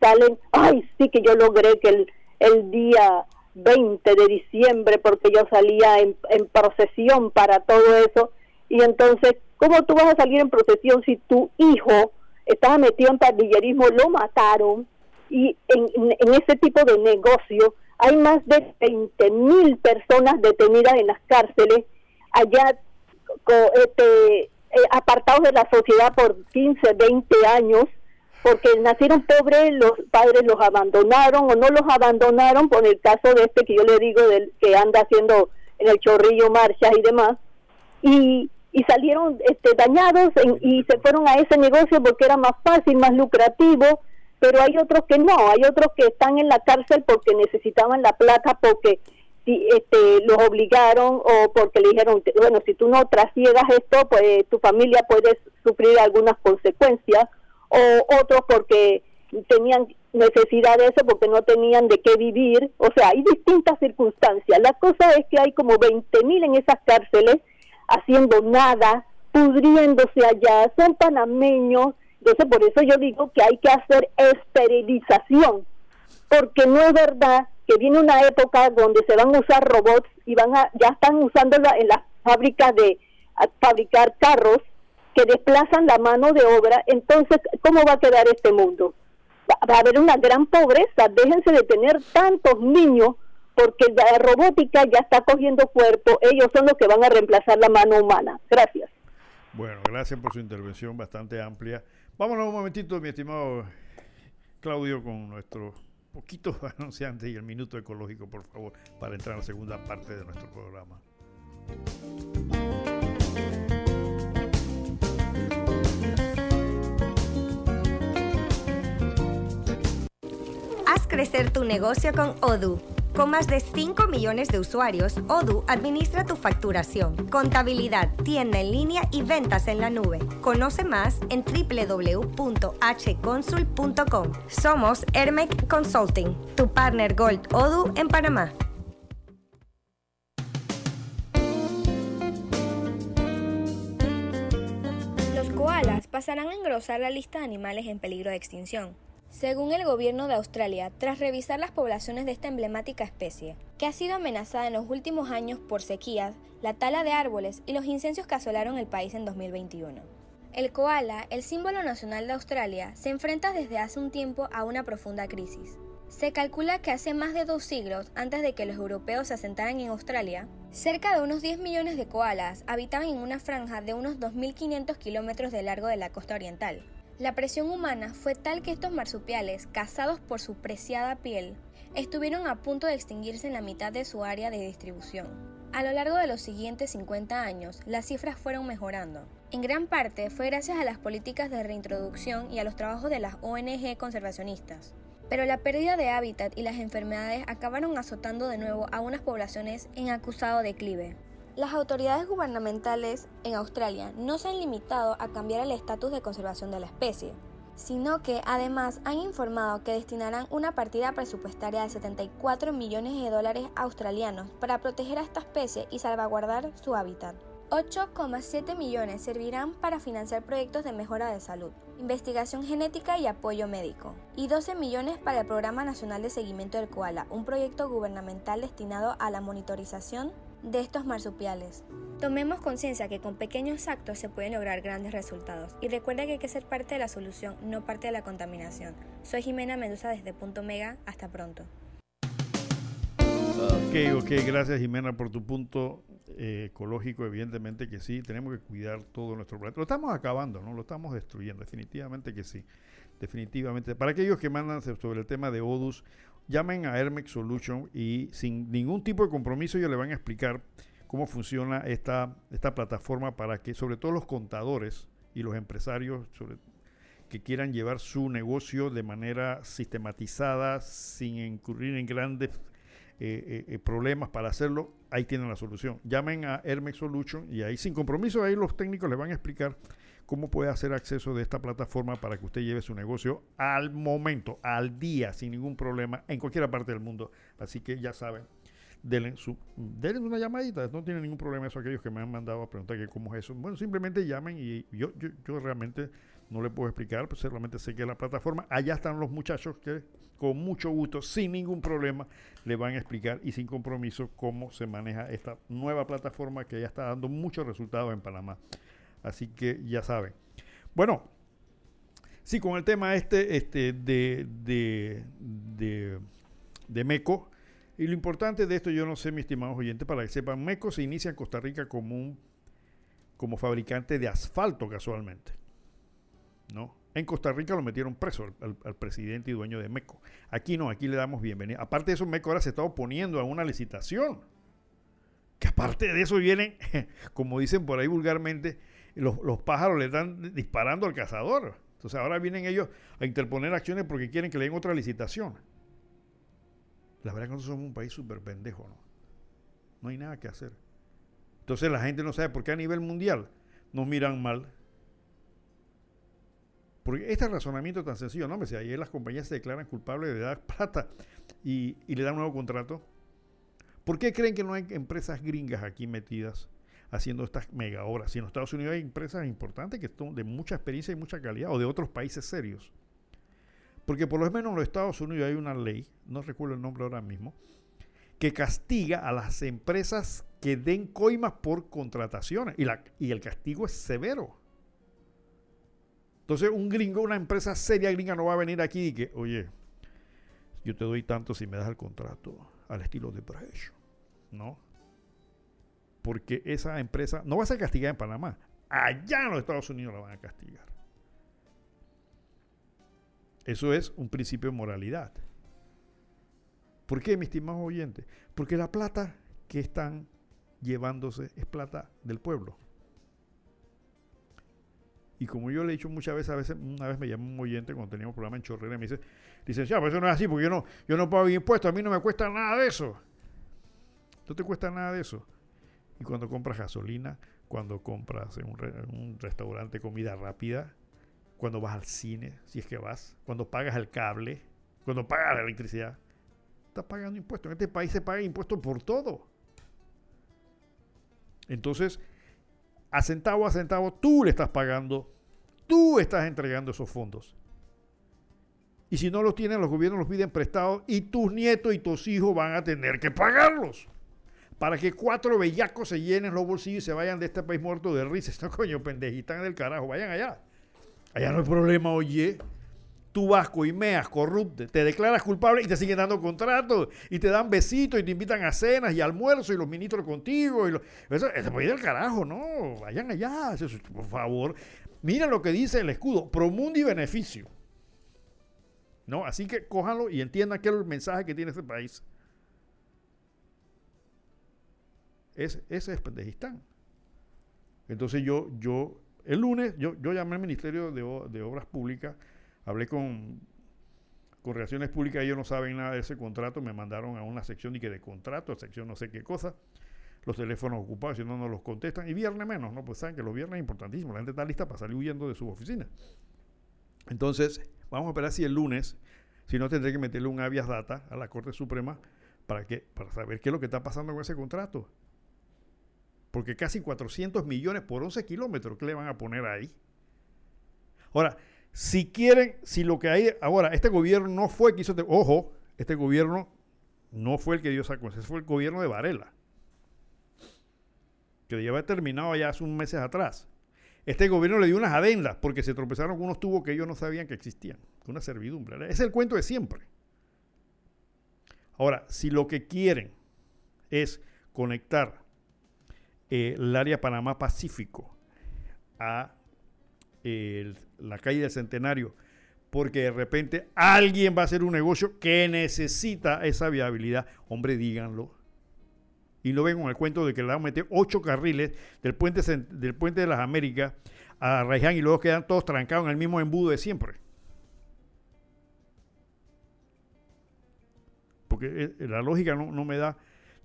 salen, ay, sí que yo logré que el, el día 20 de diciembre, porque yo salía en, en procesión para todo eso, y entonces, ¿cómo tú vas a salir en procesión si tu hijo estaba metido en pandillerismo, lo mataron, y en, en ese tipo de negocio hay más de 20 mil personas detenidas en las cárceles, allá este, eh, apartados de la sociedad por 15, 20 años, porque nacieron pobres, los padres los abandonaron o no los abandonaron, por el caso de este que yo le digo, del que anda haciendo en el chorrillo marchas y demás, y, y salieron este, dañados y se fueron a ese negocio porque era más fácil, más lucrativo, pero hay otros que no, hay otros que están en la cárcel porque necesitaban la plata, porque este, los obligaron o porque le dijeron, bueno, si tú no trasiegas esto, pues tu familia puede sufrir algunas consecuencias, o otros porque tenían necesidad de eso porque no tenían de qué vivir, o sea, hay distintas circunstancias. La cosa es que hay como 20 mil en esas cárceles haciendo nada, pudriéndose allá, son panameños, entonces por eso yo digo que hay que hacer esterilización, porque no es verdad que viene una época donde se van a usar robots y van a, ya están usándola en las fábricas de fabricar carros que desplazan la mano de obra, entonces, ¿cómo va a quedar este mundo? Va, a haber una gran pobreza, déjense de tener tantos niños porque la robótica ya está cogiendo cuerpo, ellos son los que van a reemplazar la mano humana. Gracias. Bueno, gracias por su intervención bastante amplia. Vámonos un momentito, mi estimado Claudio, con nuestro poquito *laughs* anunciante y el minuto ecológico, por favor, para entrar a la segunda parte de nuestro programa. Haz crecer tu negocio con Odoo. Con más de 5 millones de usuarios, Odoo administra tu facturación, contabilidad, tienda en línea y ventas en la nube. Conoce más en www.hconsul.com. Somos Hermec Consulting, tu partner Gold Odoo en Panamá. Los koalas pasarán a engrosar la lista de animales en peligro de extinción. Según el gobierno de Australia, tras revisar las poblaciones de esta emblemática especie, que ha sido amenazada en los últimos años por sequías, la tala de árboles y los incendios que asolaron el país en 2021. El koala, el símbolo nacional de Australia, se enfrenta desde hace un tiempo a una profunda crisis. Se calcula que hace más de dos siglos antes de que los europeos se asentaran en Australia, cerca de unos 10 millones de koalas habitaban en una franja de unos 2.500 kilómetros de largo de la costa oriental, la presión humana fue tal que estos marsupiales, cazados por su preciada piel, estuvieron a punto de extinguirse en la mitad de su área de distribución. A lo largo de los siguientes 50 años, las cifras fueron mejorando. En gran parte fue gracias a las políticas de reintroducción y a los trabajos de las ONG conservacionistas. Pero la pérdida de hábitat y las enfermedades acabaron azotando de nuevo a unas poblaciones en acusado declive. Las autoridades gubernamentales en Australia no se han limitado a cambiar el estatus de conservación de la especie, sino que además han informado que destinarán una partida presupuestaria de 74 millones de dólares australianos para proteger a esta especie y salvaguardar su hábitat. 8,7 millones servirán para financiar proyectos de mejora de salud, investigación genética y apoyo médico, y 12 millones para el Programa Nacional de Seguimiento del Koala, un proyecto gubernamental destinado a la monitorización de estos marsupiales. Tomemos conciencia que con pequeños actos se pueden lograr grandes resultados y recuerda que hay que ser parte de la solución, no parte de la contaminación. Soy Jimena Mendoza desde Punto Mega, hasta pronto. Ok, ok, gracias Jimena por tu punto eh, ecológico, evidentemente que sí, tenemos que cuidar todo nuestro planeta. Lo estamos acabando, ¿no? Lo estamos destruyendo, definitivamente que sí. Definitivamente. Para aquellos que mandan sobre el tema de ODUS, llamen a Hermex Solution y sin ningún tipo de compromiso ellos le van a explicar cómo funciona esta, esta plataforma para que sobre todo los contadores y los empresarios que quieran llevar su negocio de manera sistematizada, sin incurrir en grandes eh, eh, eh, problemas para hacerlo, ahí tienen la solución. Llamen a Hermex Solution y ahí sin compromiso, ahí los técnicos les van a explicar cómo puede hacer acceso de esta plataforma para que usted lleve su negocio al momento, al día, sin ningún problema, en cualquier parte del mundo. Así que ya saben, denle, una llamadita, no tienen ningún problema eso aquellos que me han mandado a preguntar que cómo es eso. Bueno, simplemente llamen y yo, yo, yo realmente no le puedo explicar, pues solamente sé que la plataforma, allá están los muchachos que con mucho gusto, sin ningún problema, le van a explicar y sin compromiso cómo se maneja esta nueva plataforma que ya está dando muchos resultados en Panamá. Así que ya saben. Bueno, sí, con el tema este, este de, de, de, MECO, y lo importante de esto, yo no sé, mis estimados oyentes, para que sepan, MECO se inicia en Costa Rica como un como fabricante de asfalto casualmente. ¿No? En Costa Rica lo metieron preso al, al, presidente y dueño de MECO. Aquí no, aquí le damos bienvenida. Aparte de eso, MECO ahora se está oponiendo a una licitación. Que aparte de eso vienen, *laughs* como dicen por ahí vulgarmente, los, pájaros le están disparando al cazador. Entonces ahora vienen ellos a interponer acciones porque quieren que le den otra licitación. La verdad es que nosotros somos un país súper pendejo, ¿no? No hay nada que hacer. Entonces la gente no sabe por qué a nivel mundial nos miran mal. Porque este razonamiento tan sencillo, no, me si ayer las compañías se declaran culpables de dar *laughs* plata y, y le dan un nuevo contrato, ¿por qué creen que no hay empresas gringas aquí metidas haciendo estas mega obras. Y en Estados Unidos hay empresas importantes que son de mucha experiencia y mucha calidad, o de otros países serios. Porque por lo menos en los Estados Unidos hay una ley, no recuerdo el nombre ahora mismo, que castiga a las empresas que den coimas por contrataciones. Y, la, y el castigo es severo. Entonces un gringo, una empresa seria gringa no va a venir aquí y que, oye, yo te doy tanto si me das el contrato al estilo de Brecht, ¿no? Porque esa empresa no va a ser castigada en Panamá, allá en los Estados Unidos la van a castigar. Eso es un principio de moralidad. ¿Por qué, mi estimado oyente? Porque la plata que están llevándose es plata del pueblo. Y como yo le he dicho muchas veces, a veces, una vez me llamó un oyente cuando teníamos programa en Chorrera y me dice, licenciado, pero eso no es así, porque yo no, yo no pago impuestos, a mí no me cuesta nada de eso. No te cuesta nada de eso. Y cuando compras gasolina, cuando compras en un, restaurante comida rápida, cuando vas al cine, si es que vas, cuando pagas el cable, cuando pagas la electricidad, estás pagando impuestos. En este país se paga impuestos por todo. Entonces, a centavo a centavo, tú le estás pagando, tú estás entregando esos fondos. Y si no los tienen, los gobiernos los piden prestados y tus nietos y tus hijos van a tener que pagarlos. Para que cuatro bellacos se llenen los bolsillos y se vayan de este país muerto de risa. *laughs* Esto coño, pendejitas del carajo, vayan allá. Allá no hay problema, oye tú vas, coimeas, corrupte, te declaras culpable y te siguen dando contratos y te dan besitos y te invitan a cenas y almuerzo y los ministros contigo. Y lo, eso, eso puede al carajo, no, vayan allá, por favor. Mira lo que dice el escudo, promundo y beneficio. ¿No? Así que cójanlo y entiendan qué es el mensaje que tiene este país. Ese es Pendejistán. Entonces yo, yo, el lunes, yo, yo llamé al Ministerio de, de Obras Públicas Hablé con, con Relaciones Públicas, ellos no saben nada de ese contrato, me mandaron a una sección y que de contrato, sección no sé qué cosa, los teléfonos ocupados, si no, no los contestan, y viernes menos, ¿no? Pues saben que los viernes es importantísimo, la gente está lista para salir huyendo de su oficina. Entonces, vamos a esperar si el lunes, si no tendré que meterle un habeas data a la Corte Suprema para, que, para saber qué es lo que está pasando con ese contrato. Porque casi 400 millones por 11 kilómetros, ¿qué le van a poner ahí? Ahora, si quieren, si lo que hay ahora, este gobierno no fue el que hizo, ojo, este gobierno no fue el que dio esa cosa, fue el gobierno de Varela, que ya había terminado ya hace unos meses atrás. Este gobierno le dio unas adendas porque se tropezaron con unos tubos que ellos no sabían que existían, una servidumbre. Es el cuento de siempre. Ahora, si lo que quieren es conectar eh, el área Panamá-Pacífico a la calle del Centenario, porque de repente alguien va a hacer un negocio que necesita esa viabilidad. Hombre, díganlo. Y no ven con el cuento de que le van a meter ocho carriles del puente, del puente de las Américas a Raiján y luego quedan todos trancados en el mismo embudo de siempre. Porque eh, la lógica no, no me da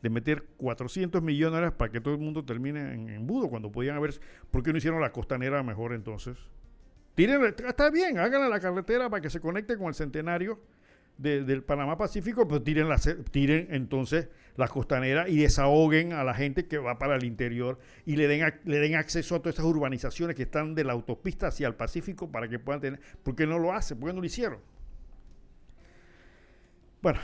de meter 400 millones para que todo el mundo termine en embudo, cuando podían haber... ¿Por qué no hicieron la costanera mejor entonces? Tiren, está bien, háganle la carretera para que se conecte con el centenario del Panamá Pacífico, pero tiren, tiren entonces la costanera y desahoguen a la gente que va para el interior y le den, le den acceso a todas esas urbanizaciones que están de la autopista hacia el Pacífico para que puedan tener... ¿Por qué no lo hacen? ¿Por qué no lo hicieron? Bueno,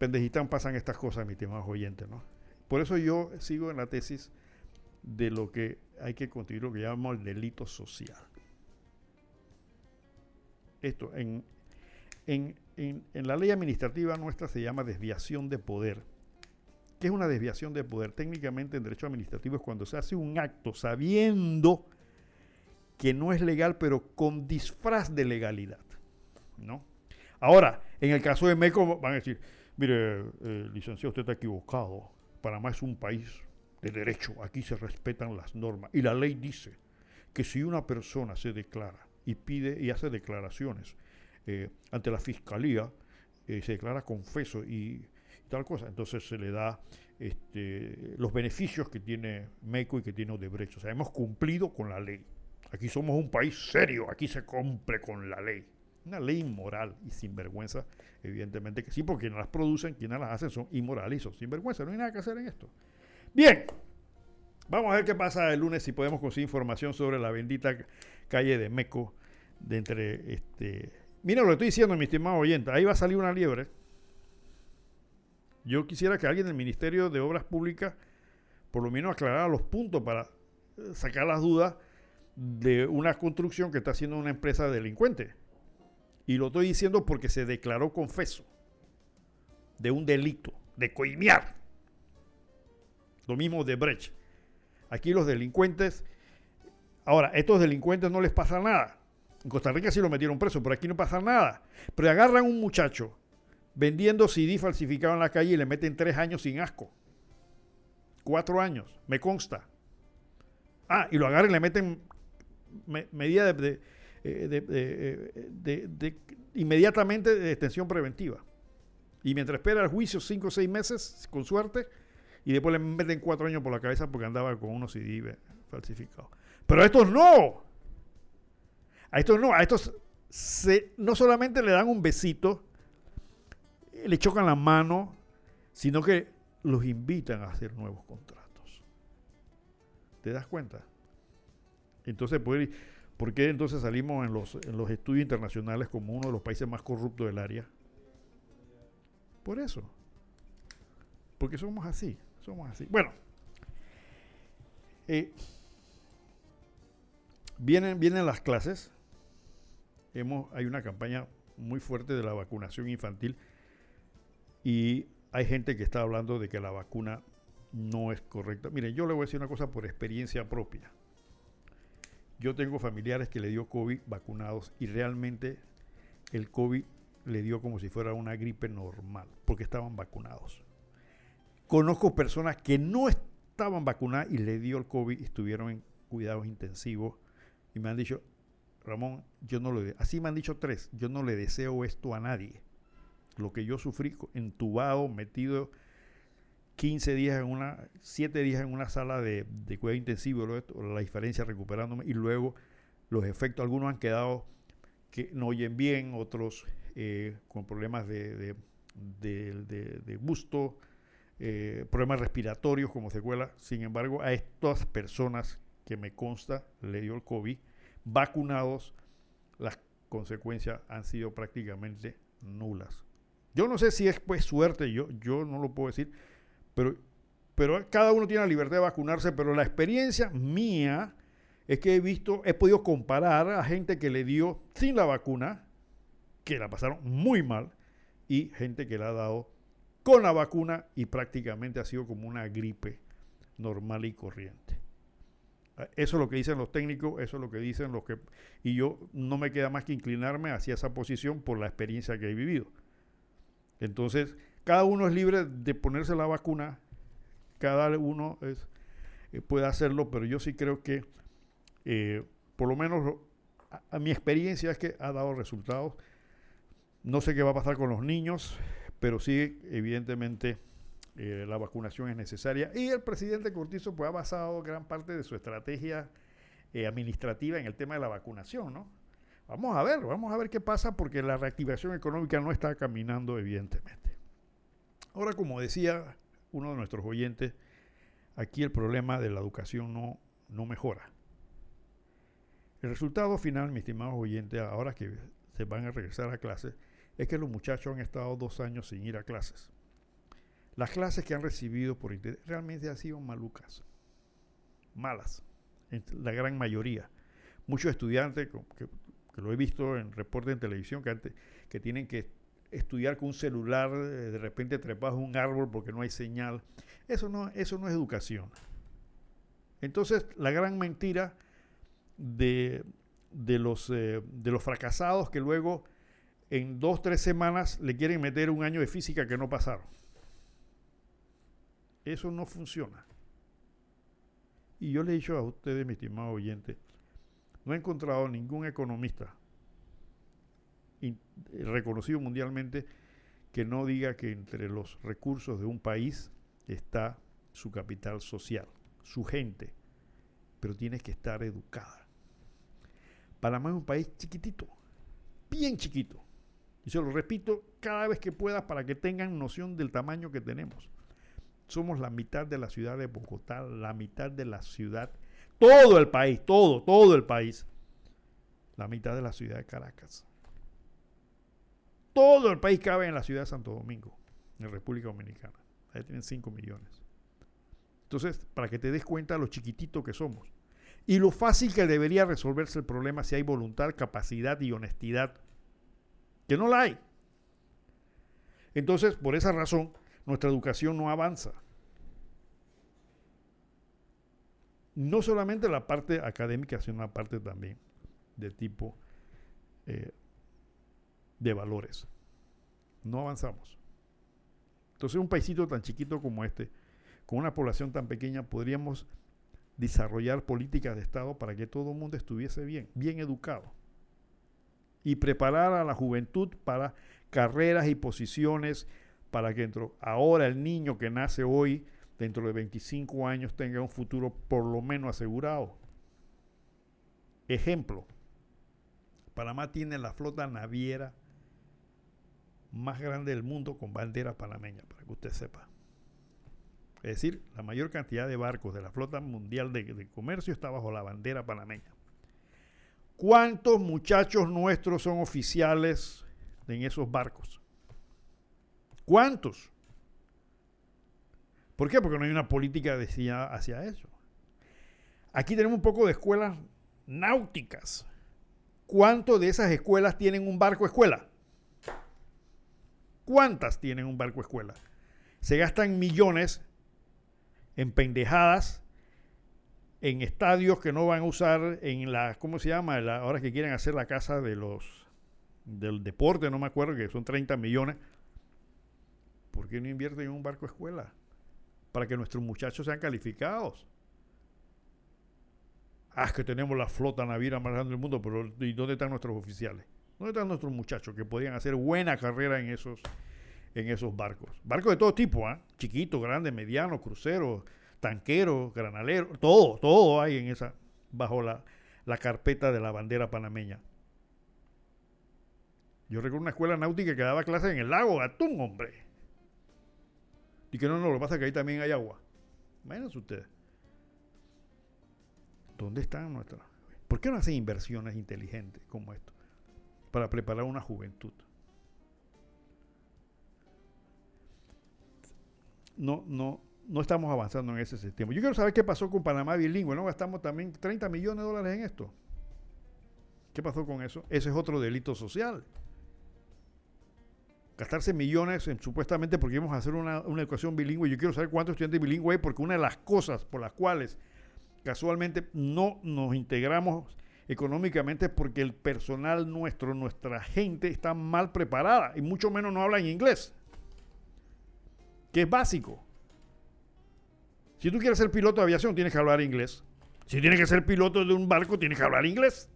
pendejitán pasan estas cosas, mis estimados oyentes, ¿no? Por eso yo sigo en la tesis de lo que hay que construir, lo que llamamos el delito social. Esto, en, en, en, la ley administrativa nuestra se llama desviación de poder. ¿Qué es una desviación de poder? Técnicamente en derecho administrativo es cuando se hace un acto sabiendo que no es legal, pero con disfraz de legalidad. ¿no? Ahora, en el caso de MECO van a decir, Mire, eh, licenciado, usted está equivocado. Panamá es un país de derecho. Aquí se respetan las normas. Y la ley dice que si una persona se declara y pide y hace declaraciones eh, ante la fiscalía, eh, se declara confeso y, tal cosa, entonces se le da este, los beneficios que tiene MECO y que tiene Odebrecht. O sea, hemos cumplido con la ley. Aquí somos un país serio, aquí se cumple con la ley. Una ley inmoral y sinvergüenza, evidentemente que sí, porque quienes las producen, quienes las hacen son inmorales y son sinvergüenza. No hay nada que hacer en esto. Bien, vamos a ver qué pasa el lunes si podemos conseguir información sobre la bendita calle de Meco. De entre este. Mira lo que estoy diciendo, mi estimado oyente. Ahí va a salir una liebre. Yo quisiera que alguien del Ministerio de Obras Públicas por lo menos aclarara los puntos para eh, sacar las dudas de una construcción que está haciendo una empresa delincuente. Y lo estoy diciendo porque se declaró confeso de un delito de coimear. Lo mismo de Brecht. Aquí los delincuentes, ahora, estos delincuentes no les pasa nada. En Costa Rica sí lo metieron preso, pero aquí no pasa nada. Pero agarran un muchacho vendiendo CD falsificado en la calle y le meten tres años sin asco. Cuatro años, me consta. Ah, y lo agarran y le meten medida de, eh, de, inmediatamente de detención preventiva. Y mientras espera el juicio, cinco o seis meses, con suerte, y después le meten cuatro años por la cabeza porque andaba con unos CD falsificados. Pero a estos no. A estos no. A estos no solamente le dan un besito, le chocan la mano, sino que los invitan a hacer nuevos contratos. ¿Te das cuenta? Entonces, ¿por qué entonces salimos en los, en los estudios internacionales como uno de los países más corruptos del área? Por eso. Porque somos así, somos así. Bueno, eh, vienen, vienen las clases. Hemos, hay una campaña muy fuerte de la vacunación infantil y hay gente que está hablando de que la vacuna no es correcta. Miren, yo le voy a decir una cosa por experiencia propia. Yo tengo familiares que le dio COVID vacunados y realmente el COVID le dio como si fuera una gripe normal, porque estaban vacunados. Conozco personas que no estaban vacunadas y le dio el COVID y estuvieron en cuidados intensivos y me han dicho, Ramón, yo no le, así me han dicho tres, yo no le deseo esto a nadie. Lo que yo sufrí entubado, metido 15 días en una, 7 días en una sala de, de cuidado intensivo, la diferencia recuperándome y luego los efectos, algunos han quedado que no oyen bien, otros eh, con problemas de, de, gusto, eh, problemas respiratorios como secuela. Sin embargo, a estas personas que me consta le dio el COVID, vacunados, las consecuencias han sido prácticamente nulas. Yo no sé si es pues suerte, yo, yo no lo puedo decir, pero, pero cada uno tiene la libertad de vacunarse, pero la experiencia mía es que he visto, he podido comparar a gente que le dio sin la vacuna, que la pasaron muy mal, y gente que la ha dado con la vacuna y prácticamente ha sido como una gripe normal y corriente. Eso es lo que dicen los técnicos, eso es lo que dicen los que... Y yo no me queda más que inclinarme hacia esa posición por la experiencia que he vivido. Entonces, cada uno es libre de ponerse la vacuna, cada uno es, eh, puede hacerlo, pero yo sí creo que, eh, por lo menos a, mi experiencia es que ha dado resultados. No sé qué va a pasar con los niños, pero sí, evidentemente, eh, la vacunación es necesaria. Y el presidente Cortizo pues, ha basado gran parte de su estrategia administrativa en el tema de la vacunación, ¿no? Vamos a ver, vamos a ver qué pasa porque la reactivación económica no está caminando, evidentemente. Ahora, como decía uno de nuestros oyentes, aquí el problema de la educación no, no mejora. El resultado final, mi estimado oyente, ahora que se van a regresar a clases, es que los muchachos han estado dos años sin ir a clases. Las clases que han recibido por internet realmente han sido malucas, malas, la gran mayoría. Muchos estudiantes, que, lo he visto en reportes en televisión, que tienen que estudiar con un celular, eh, de repente trepas un árbol porque no hay señal. Eso no, eso no es educación. Entonces, la gran mentira de, los, eh, de los fracasados que luego en dos, tres semanas le quieren meter un año de física que no pasaron. Eso no funciona. Y yo le he dicho a ustedes, mi estimado oyente, no he encontrado ningún economista reconocido mundialmente que no diga que entre los recursos de un país está su capital social, su gente, pero tiene que estar educada. Panamá es un país chiquitito, bien chiquito. Y se lo repito cada vez que pueda para que tengan noción del tamaño que tenemos. Somos la mitad de la ciudad de Bogotá, la mitad de la ciudad, todo el país, todo, todo el país, la mitad de la ciudad de Caracas. Todo el país cabe en la ciudad de Santo Domingo, en República Dominicana. Ahí tienen 5 millones. Entonces, para que te des cuenta lo chiquitito que somos. Y lo fácil que debería resolverse el problema si hay voluntad, capacidad y honestidad. Que no la hay. Entonces, por esa razón, nuestra educación no avanza. No solamente la parte académica, sino la parte también de tipo eh, de valores. No avanzamos. Entonces, un paisito tan chiquito como este, con una población tan pequeña, podríamos desarrollar políticas de Estado para que todo el mundo estuviese bien, bien educado. Y preparar a la juventud para carreras y posiciones para que dentro, ahora el niño que nace hoy, dentro de 25 años, tenga un futuro por lo menos asegurado. Ejemplo, Panamá tiene la flota naviera más grande del mundo con bandera panameña, para que usted sepa. Es decir, la mayor cantidad de barcos de la flota mundial de, comercio está bajo la bandera panameña. ¿Cuántos muchachos nuestros son oficiales en esos barcos? ¿Cuántos? ¿Por qué? Porque no hay una política destinada hacia eso. Aquí tenemos un poco de escuelas náuticas. ¿Cuántos de esas escuelas tienen un barco escuela? ¿Cuántas tienen un barco escuela? Se gastan millones en pendejadas, en estadios que no van a usar, en la, ¿cómo se llama? ahora que quieren hacer la casa de los, del deporte, no me acuerdo, que son 30 millones. ¿Por qué no invierten en un barco escuela? Para que nuestros muchachos sean calificados. Ah, es que tenemos la flota naviera más grande del mundo, pero ¿y dónde están nuestros oficiales? ¿Dónde están nuestros muchachos que podían hacer buena carrera en esos, en esos barcos? Barcos de todo tipo, ¿ah? Chiquitos, grandes, medianos, cruceros, tanqueros, granaleros, todo, todo hay en esa, bajo la, la carpeta de la bandera panameña. Yo recuerdo una escuela náutica que daba clases en el lago Atún, hombre. Y que no, no, lo que pasa es que ahí también hay agua. Imagínense ustedes. ¿Dónde están nuestras? ¿Por qué no hacen inversiones inteligentes como esto? Para preparar una juventud. No, no, no estamos avanzando en ese sistema. Yo quiero saber qué pasó con Panamá bilingüe, ¿no? Gastamos también 30 millones de dólares en esto. ¿Qué pasó con eso? Ese es otro delito social. Gastarse millones en, supuestamente porque íbamos a hacer una, una educación bilingüe. Yo quiero saber cuántos estudiantes bilingües hay porque una de las cosas por las cuales casualmente no nos integramos económicamente porque el personal nuestro, nuestra gente está mal preparada y mucho menos no habla en inglés, que es básico. Si tú quieres ser piloto de aviación, tienes que hablar inglés. Si tienes que ser piloto de un barco, tienes que hablar inglés.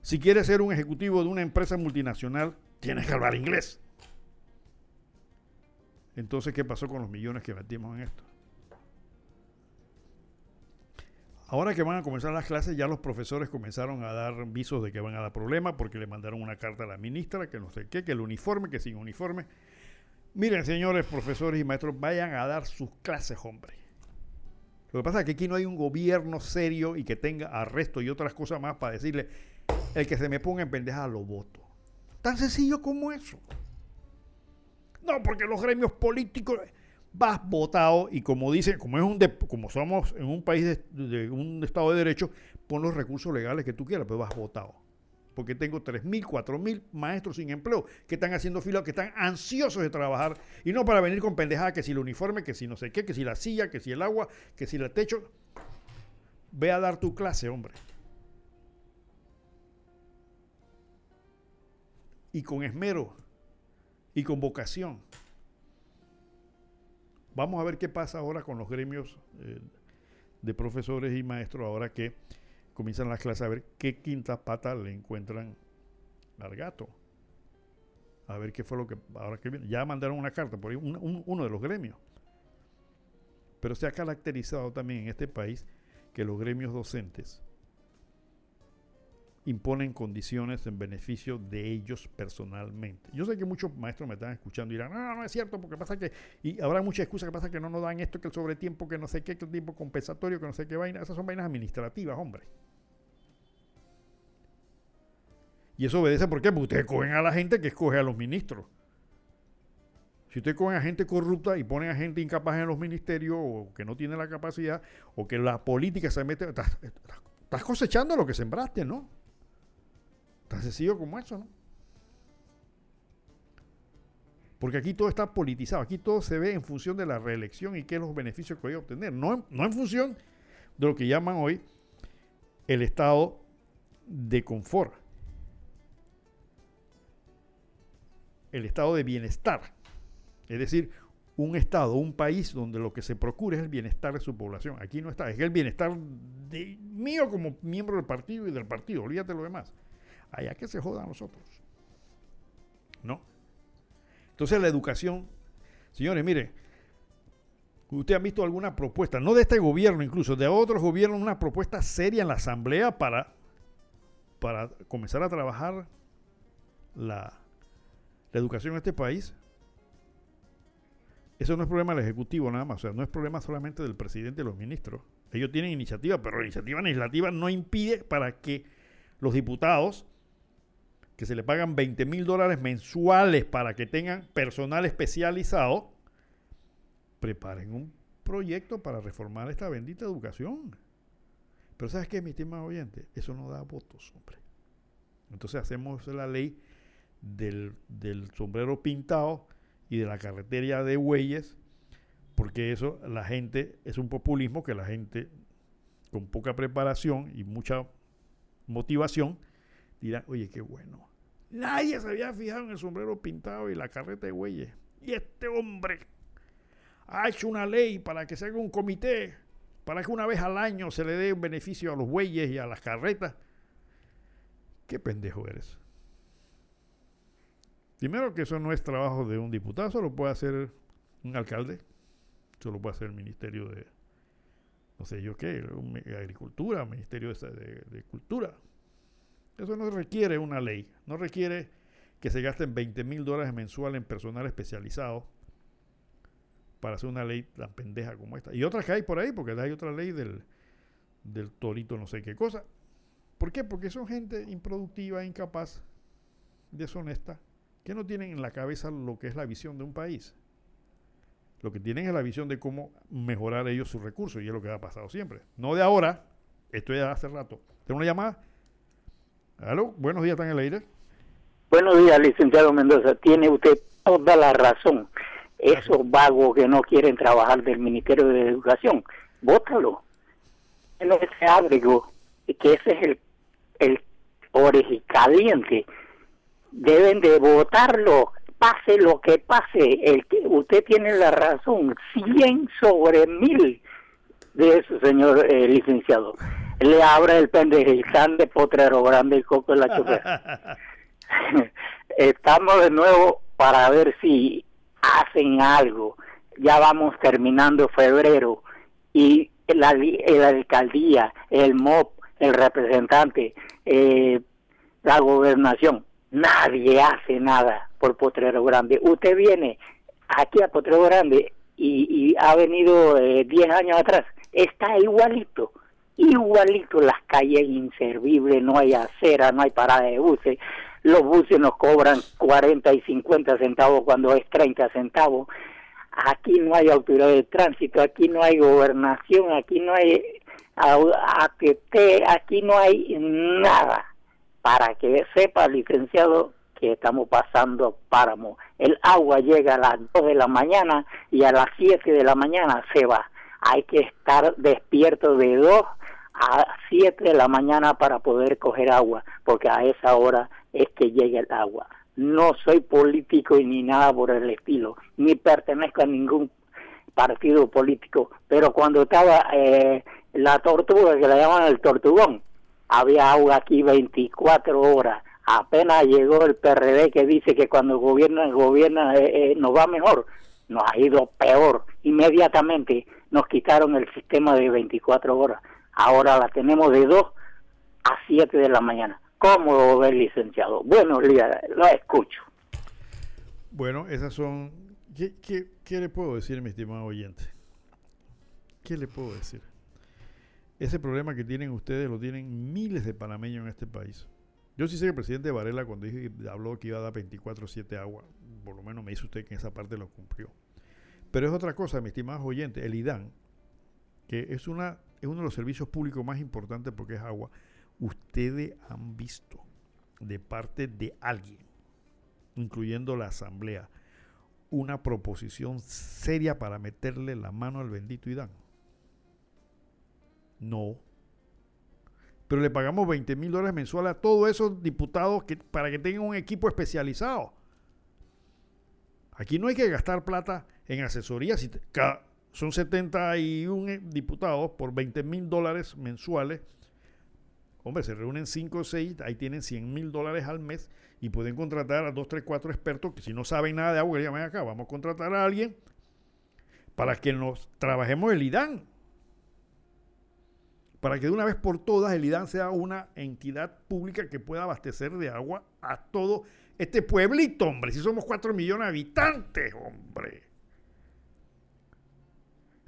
Si quieres ser un ejecutivo de una empresa multinacional, tienes que hablar inglés. Entonces, ¿qué pasó con los millones que metimos en esto? Ahora que van a comenzar las clases, ya los profesores comenzaron a dar visos de que van a dar problemas porque le mandaron una carta a la ministra, que no sé qué, que el uniforme, que sin uniforme. Miren, señores profesores y maestros, vayan a dar sus clases, hombre. Lo que pasa es que aquí no hay un gobierno serio y que tenga arresto y otras cosas más para decirle, el que se me ponga en pendeja lo voto. Tan sencillo como eso. No, porque los gremios políticos vas votado y como dicen, como es un como somos en un país de, un estado de derecho, pon los recursos legales que tú quieras, pero vas votado. Porque tengo 3.000, 4.000 maestros sin empleo que están haciendo fila, que están ansiosos de trabajar y no para venir con pendejada que si el uniforme, que si no sé qué, que si la silla, que si el agua, que si el techo. Ve a dar tu clase, hombre. Y con esmero y con vocación. Vamos a ver qué pasa ahora con los gremios eh, de profesores y maestros, ahora que comienzan las clases, a ver qué quinta pata le encuentran al gato. A ver qué fue lo que. Ahora que. Ya mandaron una carta por ahí, uno de los gremios. Pero se ha caracterizado también en este país que los gremios docentes imponen condiciones en beneficio de ellos personalmente. Yo sé que muchos maestros me están escuchando y dirán, no, no, es cierto, porque pasa que, y habrá muchas excusas que pasa que no nos dan esto, que el sobretiempo, que no sé qué, que el tiempo compensatorio, que no sé qué vaina, esas son vainas administrativas, hombre. Y eso obedece, ¿por qué? Porque ustedes cogen a la gente que escoge a los ministros. Si ustedes cogen a gente corrupta y ponen a gente incapaz en los ministerios, o que no tiene la capacidad, o que la política se mete, estás cosechando lo que sembraste, ¿no? Tan sencillo como eso, ¿no? Porque aquí todo está politizado, aquí todo se ve en función de la reelección y qué es los beneficios que voy a obtener, no no en función de lo que llaman hoy el estado de confort, el estado de bienestar. Es decir, un estado, un país donde lo que se procura es el bienestar de su población. Aquí no está, es el bienestar mío como miembro del partido y del partido, olvídate lo demás. Allá que se jodan nosotros. ¿No? Entonces la educación, señores, mire, ¿usted ha visto alguna propuesta, no de este gobierno incluso, de otros gobiernos, una propuesta seria en la asamblea para, para comenzar a trabajar la, la educación en este país? Eso no es problema del Ejecutivo nada más, o sea, no es problema solamente del presidente y los ministros. Ellos tienen iniciativa, pero la iniciativa legislativa no impide para que los diputados, que se le pagan 20 mil dólares mensuales para que tengan personal especializado, preparen un proyecto para reformar esta bendita educación. Pero ¿sabes qué, mi estimado oyente? Eso no da votos, hombre. Entonces hacemos la ley del, del sombrero pintado y de la carretera de Bueyes, porque eso la gente, es un populismo que la gente con poca preparación y mucha motivación dirá, oye, qué bueno. Nadie se había fijado en el sombrero pintado y la carreta de Bueyes. Y este hombre ha hecho una ley para que se haga un comité, para que una vez al año se le dé un beneficio a los bueyes y a las carretas. ¿Qué pendejo eres? Primero que eso no es trabajo de un diputado, eso lo puede hacer un alcalde, eso lo puede hacer el Ministerio de, no sé yo qué, Agricultura, Ministerio de, Cultura. Eso no requiere una ley, no requiere que se gasten 20 mil dólares mensuales en personal especializado para hacer una ley tan pendeja como esta. Y otras que hay por ahí, porque hay otra ley del, del torito no sé qué cosa. ¿Por qué? Porque son gente improductiva, incapaz, deshonesta, que no tienen en la cabeza lo que es la visión de un país. Lo que tienen es la visión de cómo mejorar ellos sus recursos y es lo que ha pasado siempre. No de ahora, esto ya hace rato. ¿Tengo una llamada? ¿Aló? Buenos días, ¿están en el aire? Buenos días, licenciado Mendoza. Tiene usted toda la razón. Esos vagos que no quieren trabajar del Ministerio de Educación, bótalo. En ese abrigo, que ese es el, el caliente deben de votarlo, pase lo que pase. El que, usted tiene la razón, 100 sobre mil de eso, señor eh, licenciado. Le abre el pendejistán de Potrero Grande y Coco de la Chofer. *laughs* Estamos de nuevo para ver si hacen algo. Ya vamos terminando febrero y la, la alcaldía, el MOP, el representante, eh, la gobernación Nadie hace nada por Potrero Grande. Usted viene aquí a Potrero Grande y, ha venido 10 eh, años atrás. Está igualito, igualito. Las calles inservibles, no hay acera, no hay parada de buses. Los buses nos cobran 40 y 50 centavos cuando es 30 centavos. Aquí no hay autoridad de tránsito, aquí no hay gobernación, aquí no hay ATT, aquí no hay nada para que sepa, licenciado, que estamos pasando páramo. El agua llega a las 2 de la mañana y a las 7 de la mañana se va. Hay que estar despierto de 2 a 7 de la mañana para poder coger agua, porque a esa hora es que llega el agua. No soy político y ni nada por el estilo, ni pertenezco a ningún partido político, pero cuando estaba eh, la tortuga, que la llaman el tortugón, había agua aquí 24 horas. Apenas llegó el PRD que dice que cuando gobierna, gobierna eh, eh, nos va mejor. Nos ha ido peor. Inmediatamente nos quitaron el sistema de 24 horas. Ahora la tenemos de 2 a 7 de la mañana. ¿Cómo lo ve, licenciado? Buenos días, lo escucho. Bueno, esas son... ¿Qué, qué, qué le puedo decir, mi estimado oyente? ¿Qué le puedo decir? Ese problema que tienen ustedes lo tienen miles de panameños en este país. Yo sí sé que el presidente Varela cuando dije, habló que iba a dar 24-7 agua, por lo menos me dice usted que en esa parte lo cumplió. Pero es otra cosa, mis estimados oyentes, el IDAN, que es, una, es uno de los servicios públicos más importantes porque es agua, ustedes han visto de parte de alguien, incluyendo la asamblea, una proposición seria para meterle la mano al bendito Idán? No. Pero le pagamos 20 mil dólares mensuales a todos esos diputados que, para que tengan un equipo especializado. Aquí no hay que gastar plata en asesoría. Si son 71 diputados por 20 mil dólares mensuales. Hombre, se reúnen 5 o 6, ahí tienen 100 mil dólares al mes y pueden contratar a 2, 3, 4 expertos que si no saben nada de agua, que llamen acá, vamos a contratar a alguien para que nos trabajemos el IDAN. Para que de una vez por todas el IDAN sea una entidad pública que pueda abastecer de agua a todo este pueblito, hombre. Si somos 4 millones de habitantes, hombre.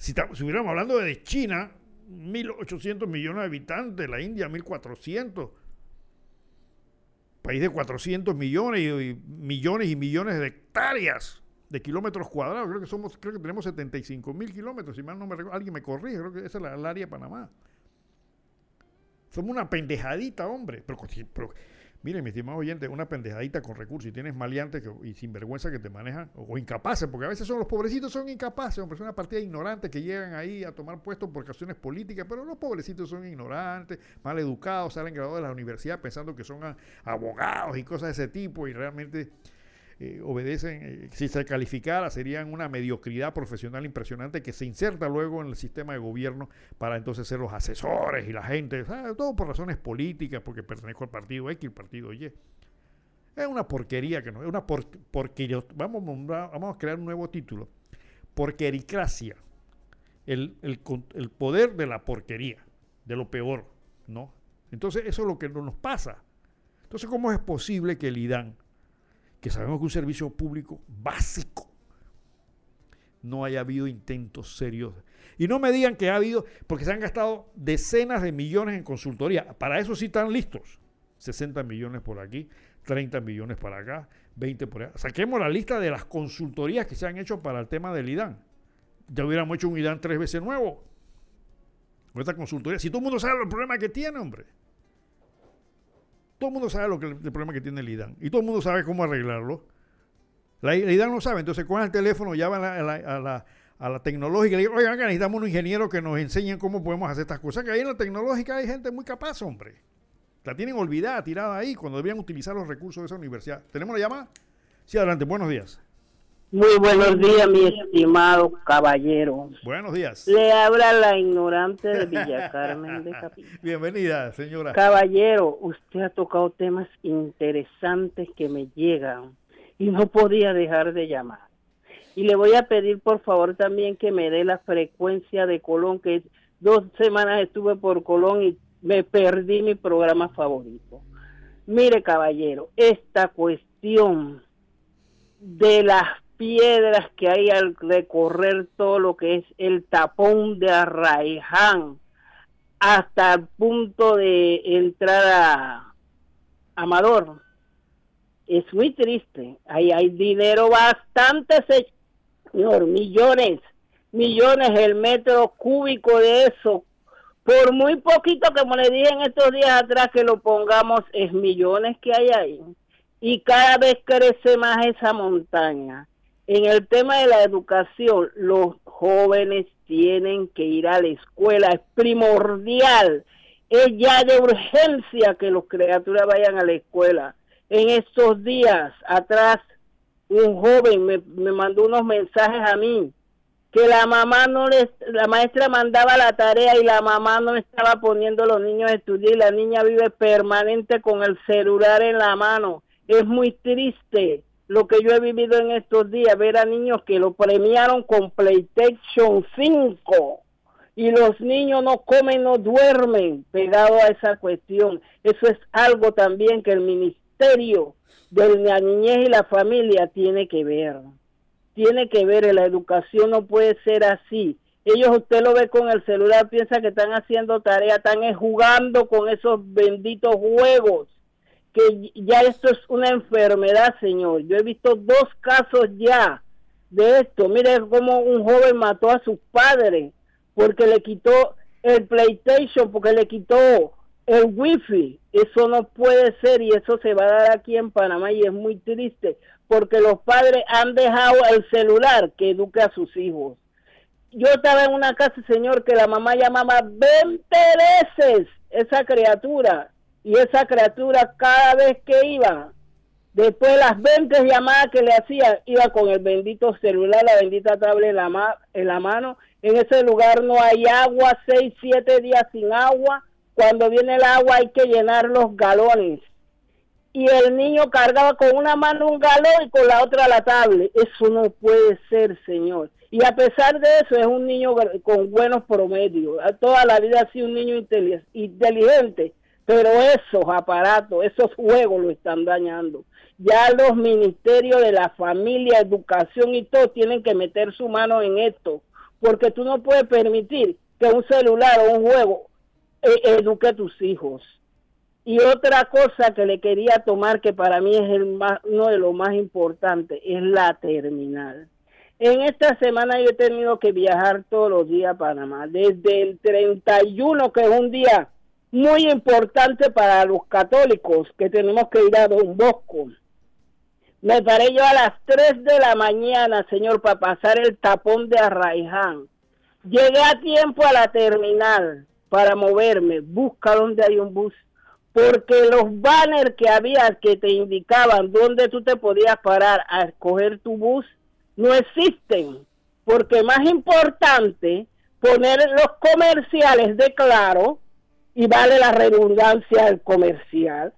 Si, estuviéramos hablando de China, 1.800 millones de habitantes, la India 1.400, país de 400 millones y, millones y millones de hectáreas de kilómetros cuadrados. Creo que somos, creo que tenemos 75 mil kilómetros, si mal no me recuerdo, alguien me corrige, creo que esa es el área de Panamá. Somos una pendejadita, hombre. Pero Mire, mi estimado oyente, una pendejadita con recursos y tienes maleantes y sinvergüenza que te manejan, o, incapaces, porque a veces son los pobrecitos son incapaces, hombre, son una partida ignorante que llegan ahí a tomar puestos por cuestiones políticas, pero los pobrecitos son ignorantes, mal educados, salen graduados de la universidad pensando que son abogados y cosas de ese tipo y realmente eh, obedecen, eh, si se calificara, serían una mediocridad profesional impresionante que se inserta luego en el sistema de gobierno para entonces ser los asesores y la gente, todo por razones políticas, porque pertenezco al partido X, el partido Y. Es una porquería que no, es una porquería. Vamos, vamos a crear un nuevo título. Porquericracia. El, el, el poder de la porquería, de lo peor, ¿no? Entonces, eso es lo que nos pasa. Entonces, ¿cómo es posible que el IDAN que sabemos que un servicio público básico no haya habido intentos serios. Y no me digan que ha habido, porque se han gastado decenas de millones en consultoría. Para eso sí están listos. 60 millones por aquí, 30 millones para acá, 20 por allá. Saquemos la lista de las consultorías que se han hecho para el tema del IDAN. Ya hubiéramos hecho un IDAN tres veces nuevo. Esta consultoría, si todo el mundo sabe el problema que tiene, hombre. Todo el mundo sabe lo que el, problema que tiene el IDAN y todo el mundo sabe cómo arreglarlo. La, IDAN no sabe, entonces con el teléfono, llama a la, a la, a la tecnológica y le digo, oigan, necesitamos un ingeniero que nos enseñe cómo podemos hacer estas cosas. Que ahí en la tecnológica hay gente muy capaz, hombre. La tienen olvidada, tirada ahí, cuando debían utilizar los recursos de esa universidad. ¿Tenemos la llamada? Sí, adelante, buenos días. Muy buenos días, mi estimado caballero. Buenos días. Le habla la ignorante de Villa *laughs* Carmen de Capilla. Bienvenida, señora. Caballero, usted ha tocado temas interesantes que me llegan y no podía dejar de llamar. Y le voy a pedir, por favor, también que me dé la frecuencia de Colón, que dos semanas estuve por Colón y me perdí mi programa favorito. Mire, caballero, esta cuestión de las piedras que hay al recorrer todo lo que es el tapón de Arraiján hasta el punto de entrar a Amador. Es muy triste. Ahí hay dinero bastante, señor, millones, millones el metro cúbico de eso. Por muy poquito, como le dije en estos días atrás, que lo pongamos, es millones que hay ahí. Y cada vez crece más esa montaña en el tema de la educación, los jóvenes tienen que ir a la escuela, es primordial, es ya de urgencia que los criaturas vayan a la escuela. En estos días atrás, un joven me, me mandó unos mensajes a mí que la mamá no les, la maestra mandaba la tarea y la mamá no estaba poniendo a los niños a estudiar y la niña vive permanente con el celular en la mano. Es muy triste lo que yo he vivido en estos días, ver a niños que lo premiaron con PlayStation 5 y los niños no comen, no duermen pegado a esa cuestión. Eso es algo también que el Ministerio de la Niñez y la Familia tiene que ver. Tiene que ver, la educación no puede ser así. Ellos, usted lo ve con el celular, piensa que están haciendo tarea, están jugando con esos benditos juegos que ya esto es una enfermedad, señor. Yo he visto dos casos ya de esto. Mire cómo un joven mató a su padre porque le quitó el PlayStation, porque le quitó el wifi. Eso no puede ser y eso se va a dar aquí en Panamá y es muy triste porque los padres han dejado el celular que eduque a sus hijos. Yo estaba en una casa, señor, que la mamá llamaba 20 veces esa criatura y esa criatura cada vez que iba, después de las 20 llamadas que le hacía, iba con el bendito celular, la bendita tablet en la, en la mano. En ese lugar no hay agua, 6, 7 días sin agua cuando viene el agua hay que llenar los galones. Y el niño cargaba con una mano un galón y con la otra la tablet. Eso no puede ser, señor. Y a pesar de eso, es un niño con buenos promedios. Toda la vida ha sido un niño inteligente. Pero esos aparatos, esos juegos lo están dañando. Ya los ministerios de la familia, educación y todo tienen que meter su mano en esto. Porque tú no puedes permitir que un celular o un juego e, eduque a tus hijos. Y otra cosa que le quería tomar, que para mí es el más, uno de los más importantes, es la terminal. En esta semana yo he tenido que viajar todos los días a Panamá, desde el 31, que es un día muy importante para los católicos, que tenemos que ir a Don Bosco. Me paré yo a las 3 de la mañana, señor, para pasar el tapón de Arraiján. Llegué a tiempo a la terminal para moverme, busca donde hay un bus, porque los banners que había que te indicaban dónde tú te podías parar a escoger tu bus no existen, porque más importante poner los comerciales de claro y vale la redundancia del comercial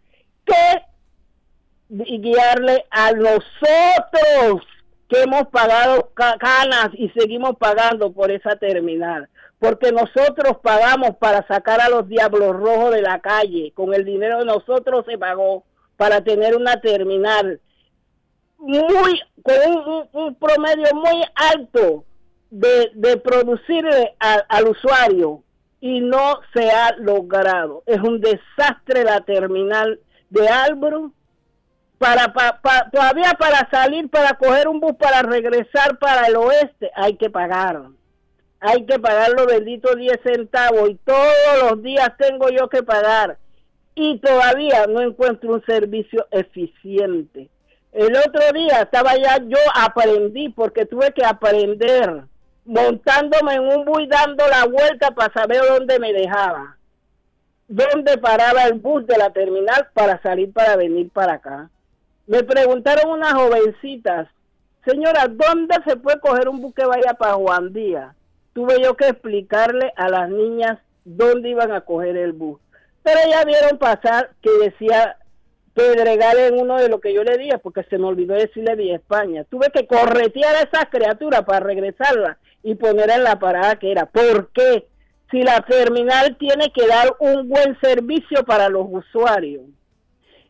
que guiarle a nosotros que hemos pagado canas y seguimos pagando por esa terminal. Porque nosotros pagamos para sacar a los diablos rojos de la calle, con el dinero de nosotros se pagó para tener una terminal muy con un, promedio muy alto de, de producirle al usuario y no se ha logrado. Es un desastre la terminal de Albro. Para, todavía para salir, para coger un bus, para regresar para el oeste, hay que pagar hay que pagar los benditos 10 centavos y todos los días tengo yo que pagar y todavía no encuentro un servicio eficiente. El otro día estaba ya, yo aprendí porque tuve que aprender montándome en un bus dando la vuelta para saber dónde me dejaba, dónde paraba el bus de la terminal para salir para venir para acá. Me preguntaron unas jovencitas, señora, ¿dónde se puede coger un bus que vaya para Juan Díaz? tuve yo que explicarle a las niñas dónde iban a coger el bus. Pero ya vieron pasar que decía Pedregal en uno de lo que yo le dije, porque se me olvidó decirle Vía España. Tuve que corretear a esa criatura para regresarla y ponerla en la parada que era. ¿Por qué? Si la terminal tiene que dar un buen servicio para los usuarios.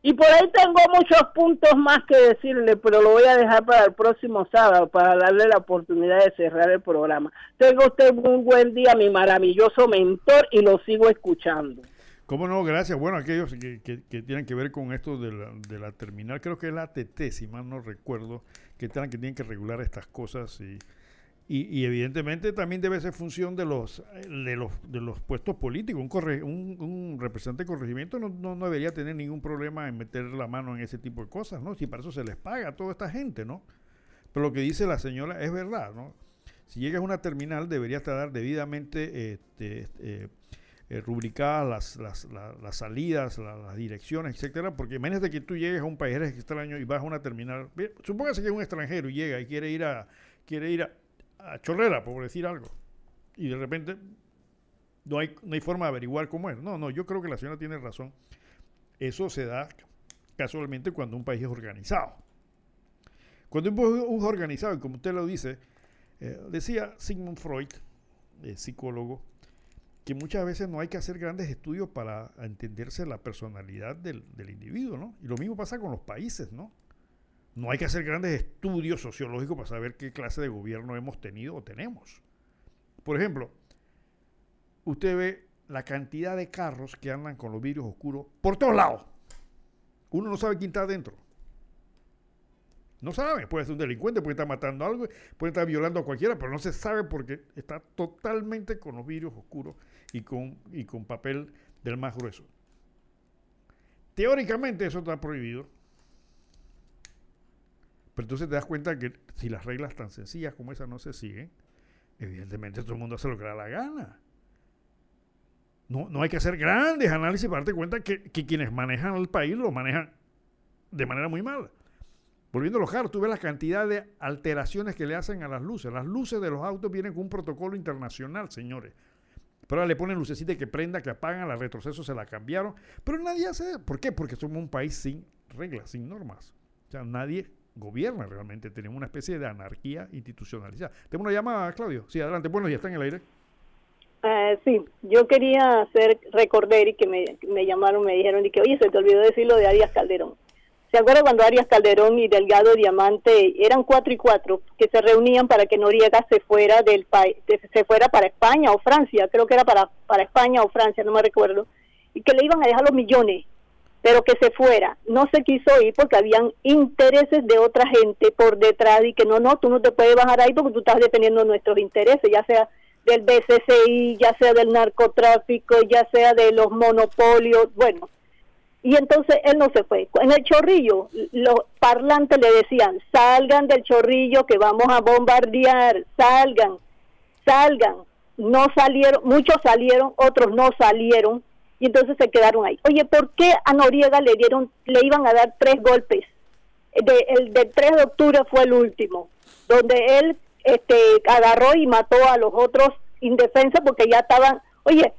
Y por ahí tengo muchos puntos más que decirle, pero lo voy a dejar para el próximo sábado para darle la oportunidad de cerrar el programa. Tenga usted un buen día, mi maravilloso mentor, y lo sigo escuchando. ¿Cómo no? Gracias. Bueno, aquellos que, tienen que ver con esto de la, de la, terminal, creo que es la ATT, si mal no recuerdo, que, que tienen que regular estas cosas y y, evidentemente también debe ser función de los de los, de los puestos políticos. Un, representante de corregimiento no, no, debería tener ningún problema en meter la mano en ese tipo de cosas, ¿no? Si para eso se les paga a toda esta gente, ¿no? Pero lo que dice la señora es verdad, ¿no? Si llegas a una terminal debería estar debidamente este, eh, eh, rubricadas las, las, las, salidas, las direcciones, etcétera, porque imagínate que tú llegues a un país extraño y vas a una terminal, supóngase que es un extranjero y llega y quiere ir a quiere ir a a chorrera, por decir algo. Y de repente no hay, no hay forma de averiguar cómo es. No, no, yo creo que la señora tiene razón. Eso se da casualmente cuando un país es organizado. Cuando un país es organizado, y como usted lo dice, eh, decía Sigmund Freud, eh, psicólogo, que muchas veces no hay que hacer grandes estudios para entenderse la personalidad del, del individuo, ¿no? Y lo mismo pasa con los países, ¿no? No hay que hacer grandes estudios sociológicos para saber qué clase de gobierno hemos tenido o tenemos. Por ejemplo, usted ve la cantidad de carros que andan con los vidrios oscuros por todos lados. Uno no sabe quién está adentro. No sabe, puede ser un delincuente, puede estar matando a algo, puede estar violando a cualquiera, pero no se sabe porque está totalmente con los vidrios oscuros y con, y con papel del más grueso. Teóricamente eso está prohibido. Pero entonces te das cuenta que si las reglas tan sencillas como esas no se siguen, evidentemente todo el mundo hace lo que da la gana. No, no hay que hacer grandes análisis para darte cuenta que, quienes manejan el país lo manejan de manera muy mala. Volviendo a los carros, tú ves la cantidad de alteraciones que le hacen a las luces. Las luces de los autos vienen con un protocolo internacional, señores. Pero ahora le ponen lucecita que prenda, que apagan, la retroceso se la cambiaron. Pero nadie hace. ¿Por qué? Porque somos un país sin reglas, sin normas. O sea, nadie gobierna realmente. Tenemos una especie de anarquía institucionalizada. Tengo una llamada, Claudio. Sí, adelante. Bueno, ya está en el aire. Eh, sí, yo quería hacer recordar y que me, me llamaron, me dijeron y que, oye, se te olvidó decir lo de Arias Calderón. ¿Se acuerda cuando Arias Calderón y Delgado Diamante eran cuatro y cuatro que se reunían para que Noriega se fuera del país, se fuera para España o Francia, creo que era para, para España o Francia, no me recuerdo, y que le iban a dejar los millones, pero que se fuera. No se quiso ir porque habían intereses de otra gente por detrás y que no, no, tú no te puedes bajar ahí porque tú estás defendiendo nuestros intereses, ya sea del BCCI, ya sea del narcotráfico, ya sea de los monopolios, bueno, y entonces él no se fue. En el chorrillo, los parlantes le decían, salgan del chorrillo que vamos a bombardear, salgan, salgan. No salieron, muchos salieron, otros no salieron, y entonces se quedaron ahí. Oye, ¿por qué a Noriega le dieron, le iban a dar tres golpes? De, el del 3 de octubre fue el último, donde él este, agarró y mató a los otros indefensos porque ya estaban, oye,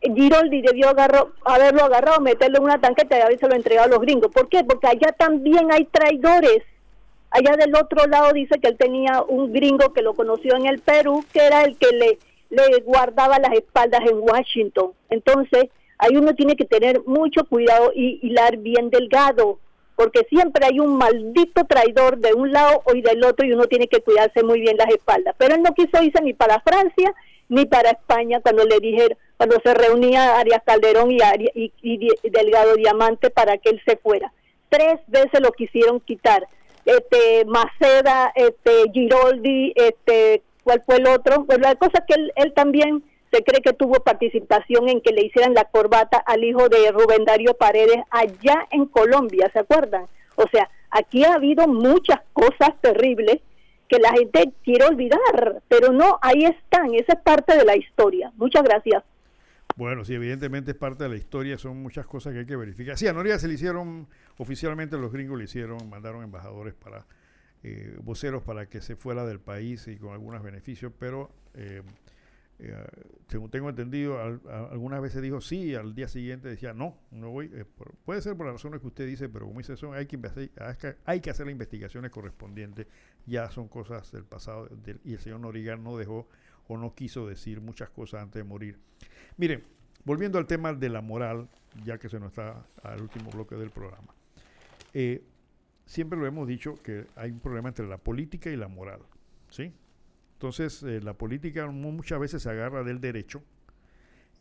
Giroldi debió agarró, haberlo agarrado, meterlo en una tanqueta y haberse lo entregado a los gringos. ¿Por qué? Porque allá también hay traidores. Allá del otro lado dice que él tenía un gringo que lo conoció en el Perú, que era el que le, le guardaba las espaldas en Washington. Entonces, ahí uno tiene que tener mucho cuidado y hilar bien delgado, porque siempre hay un maldito traidor de un lado y del otro y uno tiene que cuidarse muy bien las espaldas. Pero él no quiso irse ni para Francia ni para España cuando le dijeron, cuando se reunía Arias Calderón y, y, Delgado Diamante para que él se fuera. Tres veces lo quisieron quitar. Este, Maceda, este, Giroldi, este, ¿cuál fue el otro? Pues la cosa es que él, él también se cree que tuvo participación en que le hicieran la corbata al hijo de Rubén Darío Paredes allá en Colombia, ¿se acuerdan? O sea, aquí ha habido muchas cosas terribles que la gente quiere olvidar, pero no, ahí están, esa es parte de la historia. Muchas gracias. Bueno, sí, evidentemente es parte de la historia, son muchas cosas que hay que verificar. Sí, a Noriega se le hicieron, oficialmente los gringos le hicieron, mandaron embajadores para, eh, voceros para que se fuera del país y con algunos beneficios, pero eh, eh, según tengo entendido, algunas veces dijo sí, al día siguiente decía no, no voy. puede ser por las razones que usted dice, pero como dice son, hay que, hay que hacer las investigaciones correspondientes. Ya son cosas del pasado y el señor Noriega no dejó o no quiso decir muchas cosas antes de morir. Miren, volviendo al tema de la moral, ya que se nos está al último bloque del programa. Eh, siempre lo hemos dicho que hay un problema entre la política y la moral, ¿sí? Entonces, eh, la política muchas veces se agarra del derecho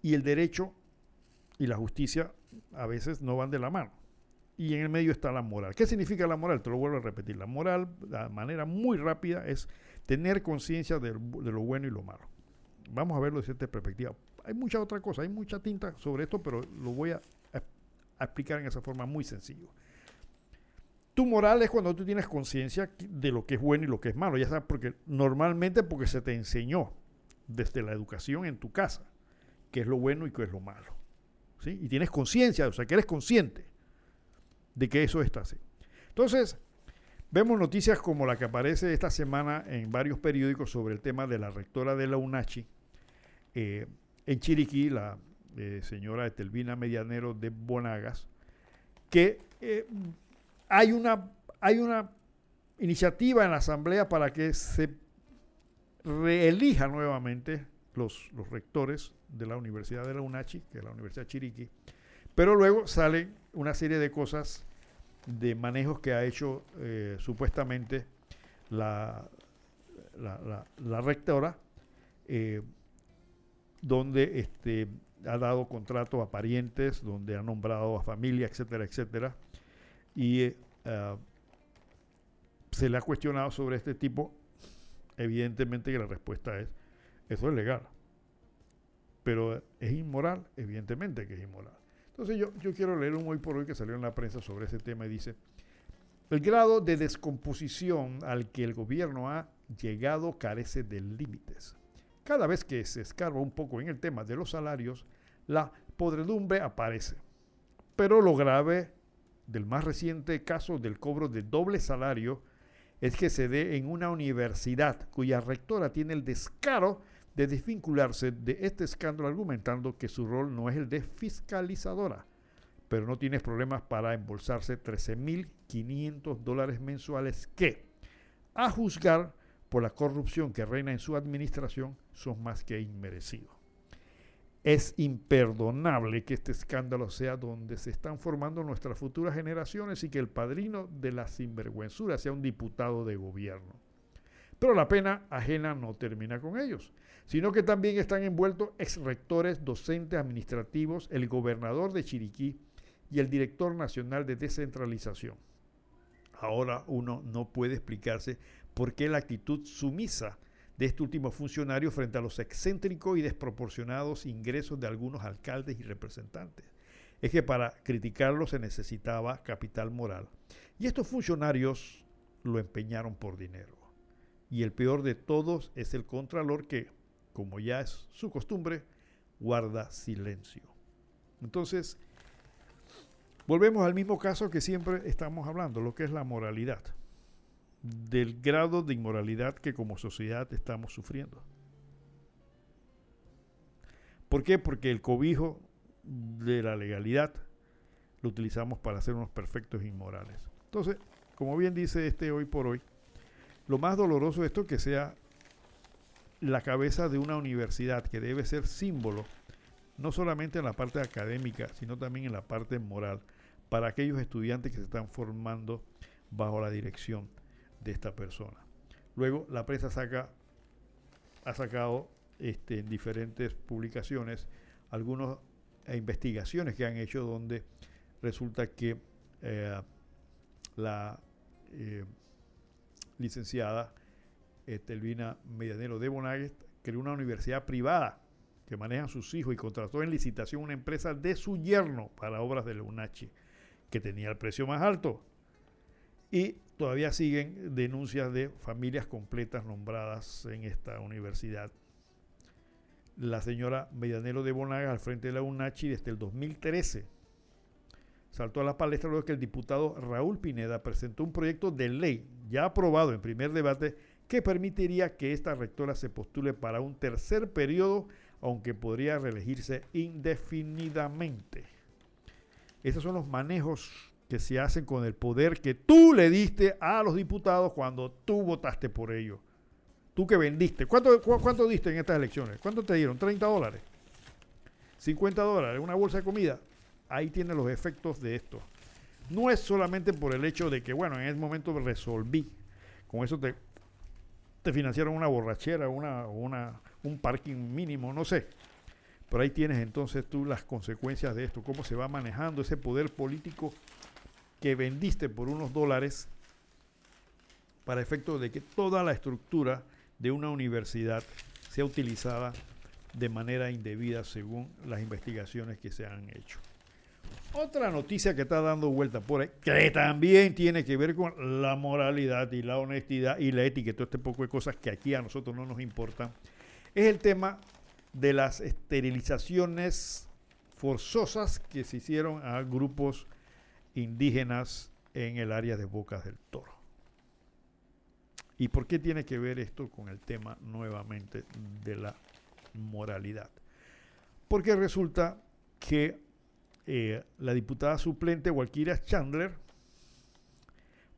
y el derecho y la justicia a veces no van de la mano. Y en el medio está la moral. ¿Qué significa la moral? Te lo vuelvo a repetir. La moral, de manera muy rápida, es tener conciencia de, lo bueno y lo malo. Vamos a verlo desde esta perspectiva. Hay mucha otra cosa, hay mucha tinta sobre esto, pero lo voy a, a explicar en esa forma muy sencilla. Tu moral es cuando tú tienes conciencia de lo que es bueno y lo que es malo, ya sabes, porque normalmente porque se te enseñó desde la educación en tu casa qué es lo bueno y qué es lo malo. ¿sí? Y tienes conciencia, o sea, que eres consciente de que eso está así. Entonces, vemos noticias como la que aparece esta semana en varios periódicos sobre el tema de la rectora de la UNACHI eh, en Chiriquí, la eh, señora Etelvina Medianero de Bonagas, que eh, hay una, hay una iniciativa en la Asamblea para que se reelija nuevamente los, los rectores de la Universidad de la UNACHI, que es la Universidad Chiriquí, pero luego sale una serie de cosas de manejos que ha hecho eh, supuestamente la, la, rectora, eh, donde este, ha dado contrato a parientes, donde ha nombrado a familia, etcétera, etcétera, y eh, se le ha cuestionado sobre este tipo, evidentemente que la respuesta es, eso es legal. Pero es inmoral, evidentemente que es inmoral. Entonces yo, yo quiero leer un hoy por hoy que salió en la prensa sobre ese tema y dice, el grado de descomposición al que el gobierno ha llegado carece de límites. Cada vez que se escarba un poco en el tema de los salarios, la podredumbre aparece. Pero lo grave del más reciente caso del cobro de doble salario es que se dé en una universidad cuya rectora tiene el descaro de desvincularse de este escándalo argumentando que su rol no es el de fiscalizadora, pero no tiene problemas para embolsarse 13.500 dólares mensuales que, a juzgar por la corrupción que reina en su administración, son más que inmerecidos. Es imperdonable que este escándalo sea donde se están formando nuestras futuras generaciones y que el padrino de la sinvergüenzura sea un diputado de gobierno. Pero la pena ajena no termina con ellos, sino que también están envueltos exrectores, docentes administrativos, el gobernador de Chiriquí y el director nacional de descentralización. Ahora uno no puede explicarse por qué la actitud sumisa de este último funcionario frente a los excéntricos y desproporcionados ingresos de algunos alcaldes y representantes. Es que para criticarlo se necesitaba capital moral. Y estos funcionarios lo empeñaron por dinero. Y el peor de todos es el contralor que, como ya es su costumbre, guarda silencio. Entonces, volvemos al mismo caso que siempre estamos hablando, lo que es la moralidad del grado de inmoralidad que como sociedad estamos sufriendo. ¿Por qué? Porque el cobijo de la legalidad lo utilizamos para hacer unos perfectos inmorales. Entonces, como bien dice este hoy por hoy, lo más doloroso de esto es que sea la cabeza de una universidad que debe ser símbolo, no solamente en la parte académica, sino también en la parte moral, para aquellos estudiantes que se están formando bajo la dirección de esta persona. Luego la prensa saca, ha sacado este, en diferentes publicaciones algunas investigaciones que han hecho donde resulta que eh, la eh, licenciada Telvina Medianero de Bonagues creó una universidad privada que manejan sus hijos y contrató en licitación una empresa de su yerno para obras de la UNACHI, que tenía el precio más alto. Y todavía siguen denuncias de familias completas nombradas en esta universidad. La señora Medianero de Bonaga, al frente de la UNACHI desde el 2013, saltó a la palestra luego que el diputado Raúl Pineda presentó un proyecto de ley ya aprobado en primer debate que permitiría que esta rectora se postule para un tercer periodo, aunque podría reelegirse indefinidamente. Esos son los manejos que se hacen con el poder que tú le diste a los diputados cuando tú votaste por ellos. Tú que vendiste. ¿Cuánto, cuánto diste en estas elecciones? ¿Cuánto te dieron? ¿30 dólares? ¿50 dólares? ¿Una bolsa de comida? Ahí tiene los efectos de esto. No es solamente por el hecho de que, bueno, en ese momento resolví. Con eso te, te financiaron una borrachera, una, una, un parking mínimo, no sé. Pero ahí tienes entonces tú las consecuencias de esto, cómo se va manejando ese poder político que vendiste por unos dólares para efecto de que toda la estructura de una universidad sea utilizada de manera indebida según las investigaciones que se han hecho. Otra noticia que está dando vuelta por ahí, que también tiene que ver con la moralidad y la honestidad y la ética, todo este poco de cosas que aquí a nosotros no nos importan, es el tema de las esterilizaciones forzosas que se hicieron a grupos indígenas en el área de Bocas del Toro. ¿Y por qué tiene que ver esto con el tema nuevamente de la moralidad? Porque resulta que eh, la diputada suplente Walkiria Chandler,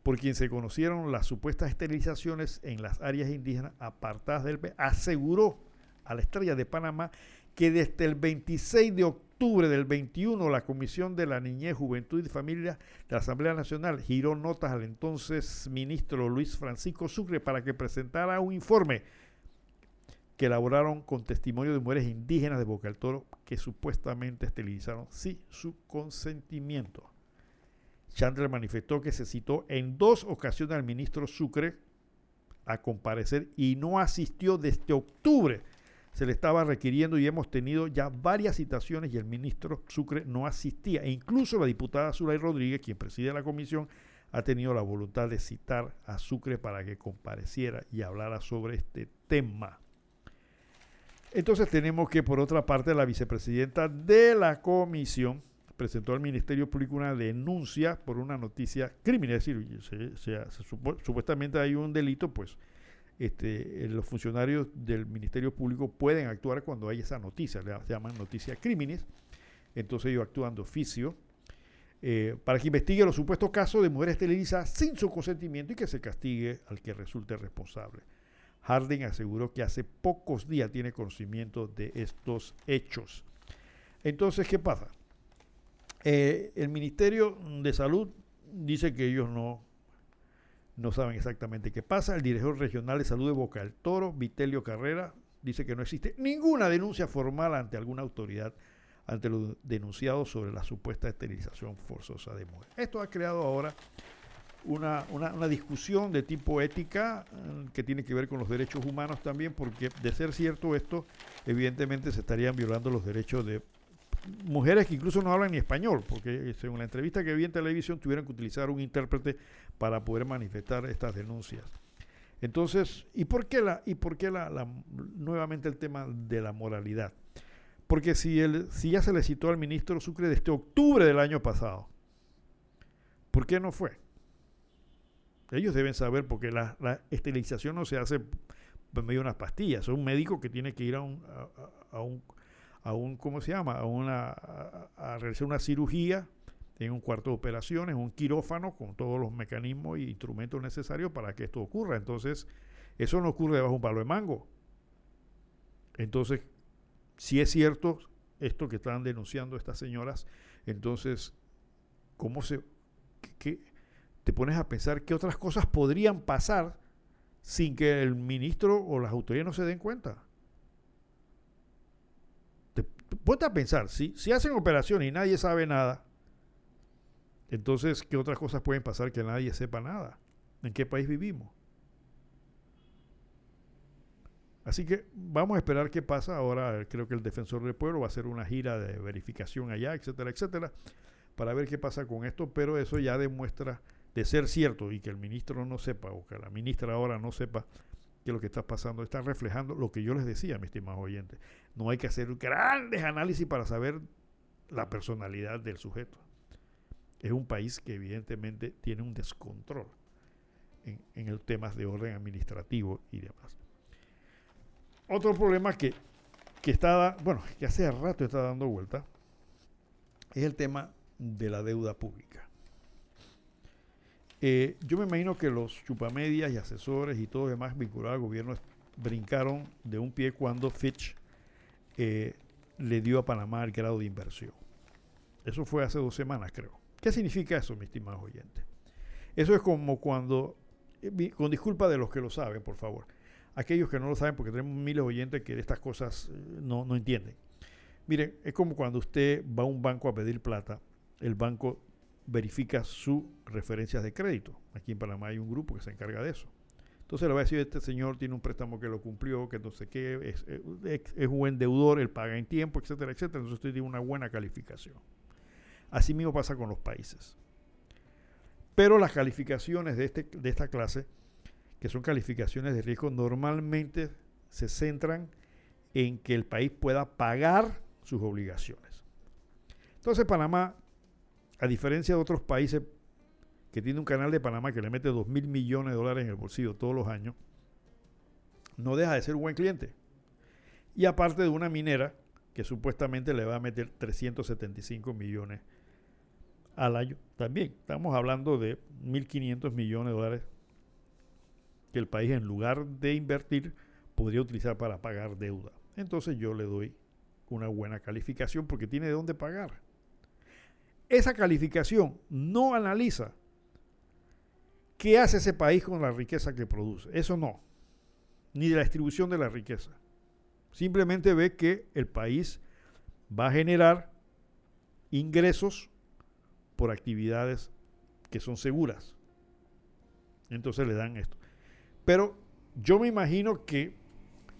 por quien se conocieron las supuestas esterilizaciones en las áreas indígenas apartadas del PE, aseguró a la estrella de Panamá que desde el 26 de octubre del 21, la Comisión de la Niñez, Juventud y Familia de la Asamblea Nacional giró notas al entonces ministro Luis Francisco Sucre para que presentara un informe que elaboraron con testimonio de mujeres indígenas de Boca del Toro que supuestamente esterilizaron sin su consentimiento. Chandler manifestó que se citó en dos ocasiones al ministro Sucre a comparecer y no asistió desde octubre se le estaba requiriendo y hemos tenido ya varias citaciones y el ministro Sucre no asistía. E incluso la diputada Zulay Rodríguez, quien preside la comisión, ha tenido la voluntad de citar a Sucre para que compareciera y hablara sobre este tema. Entonces tenemos que por otra parte la vicepresidenta de la comisión presentó al Ministerio Público una denuncia por una noticia criminal, es decir, supuestamente hay un delito, pues este, los funcionarios del Ministerio Público pueden actuar cuando hay esa noticia, se llaman noticias crímenes, entonces ellos actúan de oficio eh, para que investigue los supuestos casos de mujeres televisadas sin su consentimiento y que se castigue al que resulte responsable. Harding aseguró que hace pocos días tiene conocimiento de estos hechos. Entonces, ¿qué pasa? Eh, el Ministerio de Salud dice que ellos no, no saben exactamente qué pasa. El director regional de salud de Boca del Toro, Vitelio Carrera, dice que no existe ninguna denuncia formal ante alguna autoridad ante los denunciados sobre la supuesta esterilización forzosa de mujeres. Esto ha creado ahora una, discusión de tipo ética eh, que tiene que ver con los derechos humanos también, porque de ser cierto esto, evidentemente se estarían violando los derechos de mujeres que incluso no hablan ni español, porque según la entrevista que vi en televisión tuvieron que utilizar un intérprete para poder manifestar estas denuncias. Entonces, ¿y por qué, la, y por qué la, nuevamente el tema de la moralidad? Porque si, el, si ya se le citó al ministro Sucre desde octubre del año pasado, ¿por qué no fue? Ellos deben saber porque la, esterilización no se hace por medio de unas pastillas. Es un médico que tiene que ir a, un, a un ¿cómo se llama? A, una, realizar una cirugía en un cuarto de operaciones, un quirófano con todos los mecanismos y instrumentos necesarios para que esto ocurra. Entonces, eso no ocurre debajo de un palo de mango. Entonces, si es cierto esto que están denunciando estas señoras, entonces, ¿cómo se... Qué, te pones a pensar qué otras cosas podrían pasar sin que el ministro o las autoridades no se den cuenta? Te, ponte a pensar, si, si hacen operación y nadie sabe nada, entonces, ¿qué otras cosas pueden pasar que nadie sepa nada? ¿En qué país vivimos? Así que vamos a esperar qué pasa. Ahora creo que el defensor del pueblo va a hacer una gira de verificación allá, etcétera, etcétera, para ver qué pasa con esto, pero eso ya demuestra de ser cierto y que el ministro no sepa o que la ministra ahora no sepa que lo que está pasando está reflejando lo que yo les decía, mis estimados oyentes. No hay que hacer grandes análisis para saber la personalidad del sujeto. Es un país que evidentemente tiene un descontrol en, en el temas de orden administrativo y demás. Otro problema que, que bueno, que hace rato está dando vuelta, es el tema de la deuda pública. Eh, yo me imagino que los chupamedias y asesores y todo demás vinculados al gobierno brincaron de un pie cuando Fitch eh, le dio a Panamá el grado de inversión. Eso fue hace dos semanas, creo. ¿Qué significa eso, mis estimados oyentes? Eso es como cuando, eh, con disculpa de los que lo saben, por favor, aquellos que no lo saben, porque tenemos miles de oyentes que de estas cosas no, no entienden. Miren, es como cuando usted va a un banco a pedir plata, el banco verifica sus referencias de crédito. Aquí en Panamá hay un grupo que se encarga de eso. Entonces le va a decir, este señor tiene un préstamo que lo cumplió, que no sé qué, es, es, es, un buen deudor, él paga en tiempo, etcétera, etcétera. Entonces usted tiene una buena calificación. Así mismo pasa con los países. Pero las calificaciones de, este, de esta clase que son calificaciones de riesgo, normalmente se centran en que el país pueda pagar sus obligaciones. Entonces Panamá, a diferencia de otros países que tiene un canal de Panamá que le mete 2 mil millones de dólares en el bolsillo todos los años, no deja de ser un buen cliente. Y aparte de una minera que supuestamente le va a meter 375 millones al año. También estamos hablando de 1.500 millones de dólares que el país en lugar de invertir podría utilizar para pagar deuda. Entonces yo le doy una buena calificación porque tiene de dónde pagar. Esa calificación no analiza qué hace ese país con la riqueza que produce. Eso no. Ni de la distribución de la riqueza. Simplemente ve que el país va a generar ingresos por actividades que son seguras. Entonces le dan esto. Pero yo me imagino que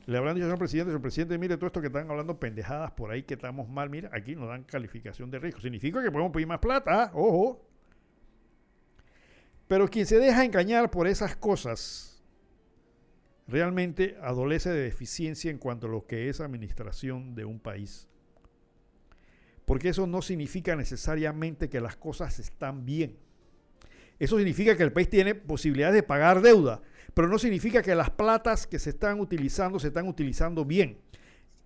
le habrán dicho señor presidente, señor presidente, mire todo esto que están hablando pendejadas por ahí, que estamos mal, mira, aquí nos dan calificación de riesgo. Significa que podemos pedir más plata, ¿ah? ojo. Pero quien se deja engañar por esas cosas realmente adolece de deficiencia en cuanto a lo que es administración de un país. Porque eso no significa necesariamente que las cosas están bien. Eso significa que el país tiene posibilidades de pagar deuda, pero no significa que las platas que se están utilizando se están utilizando bien.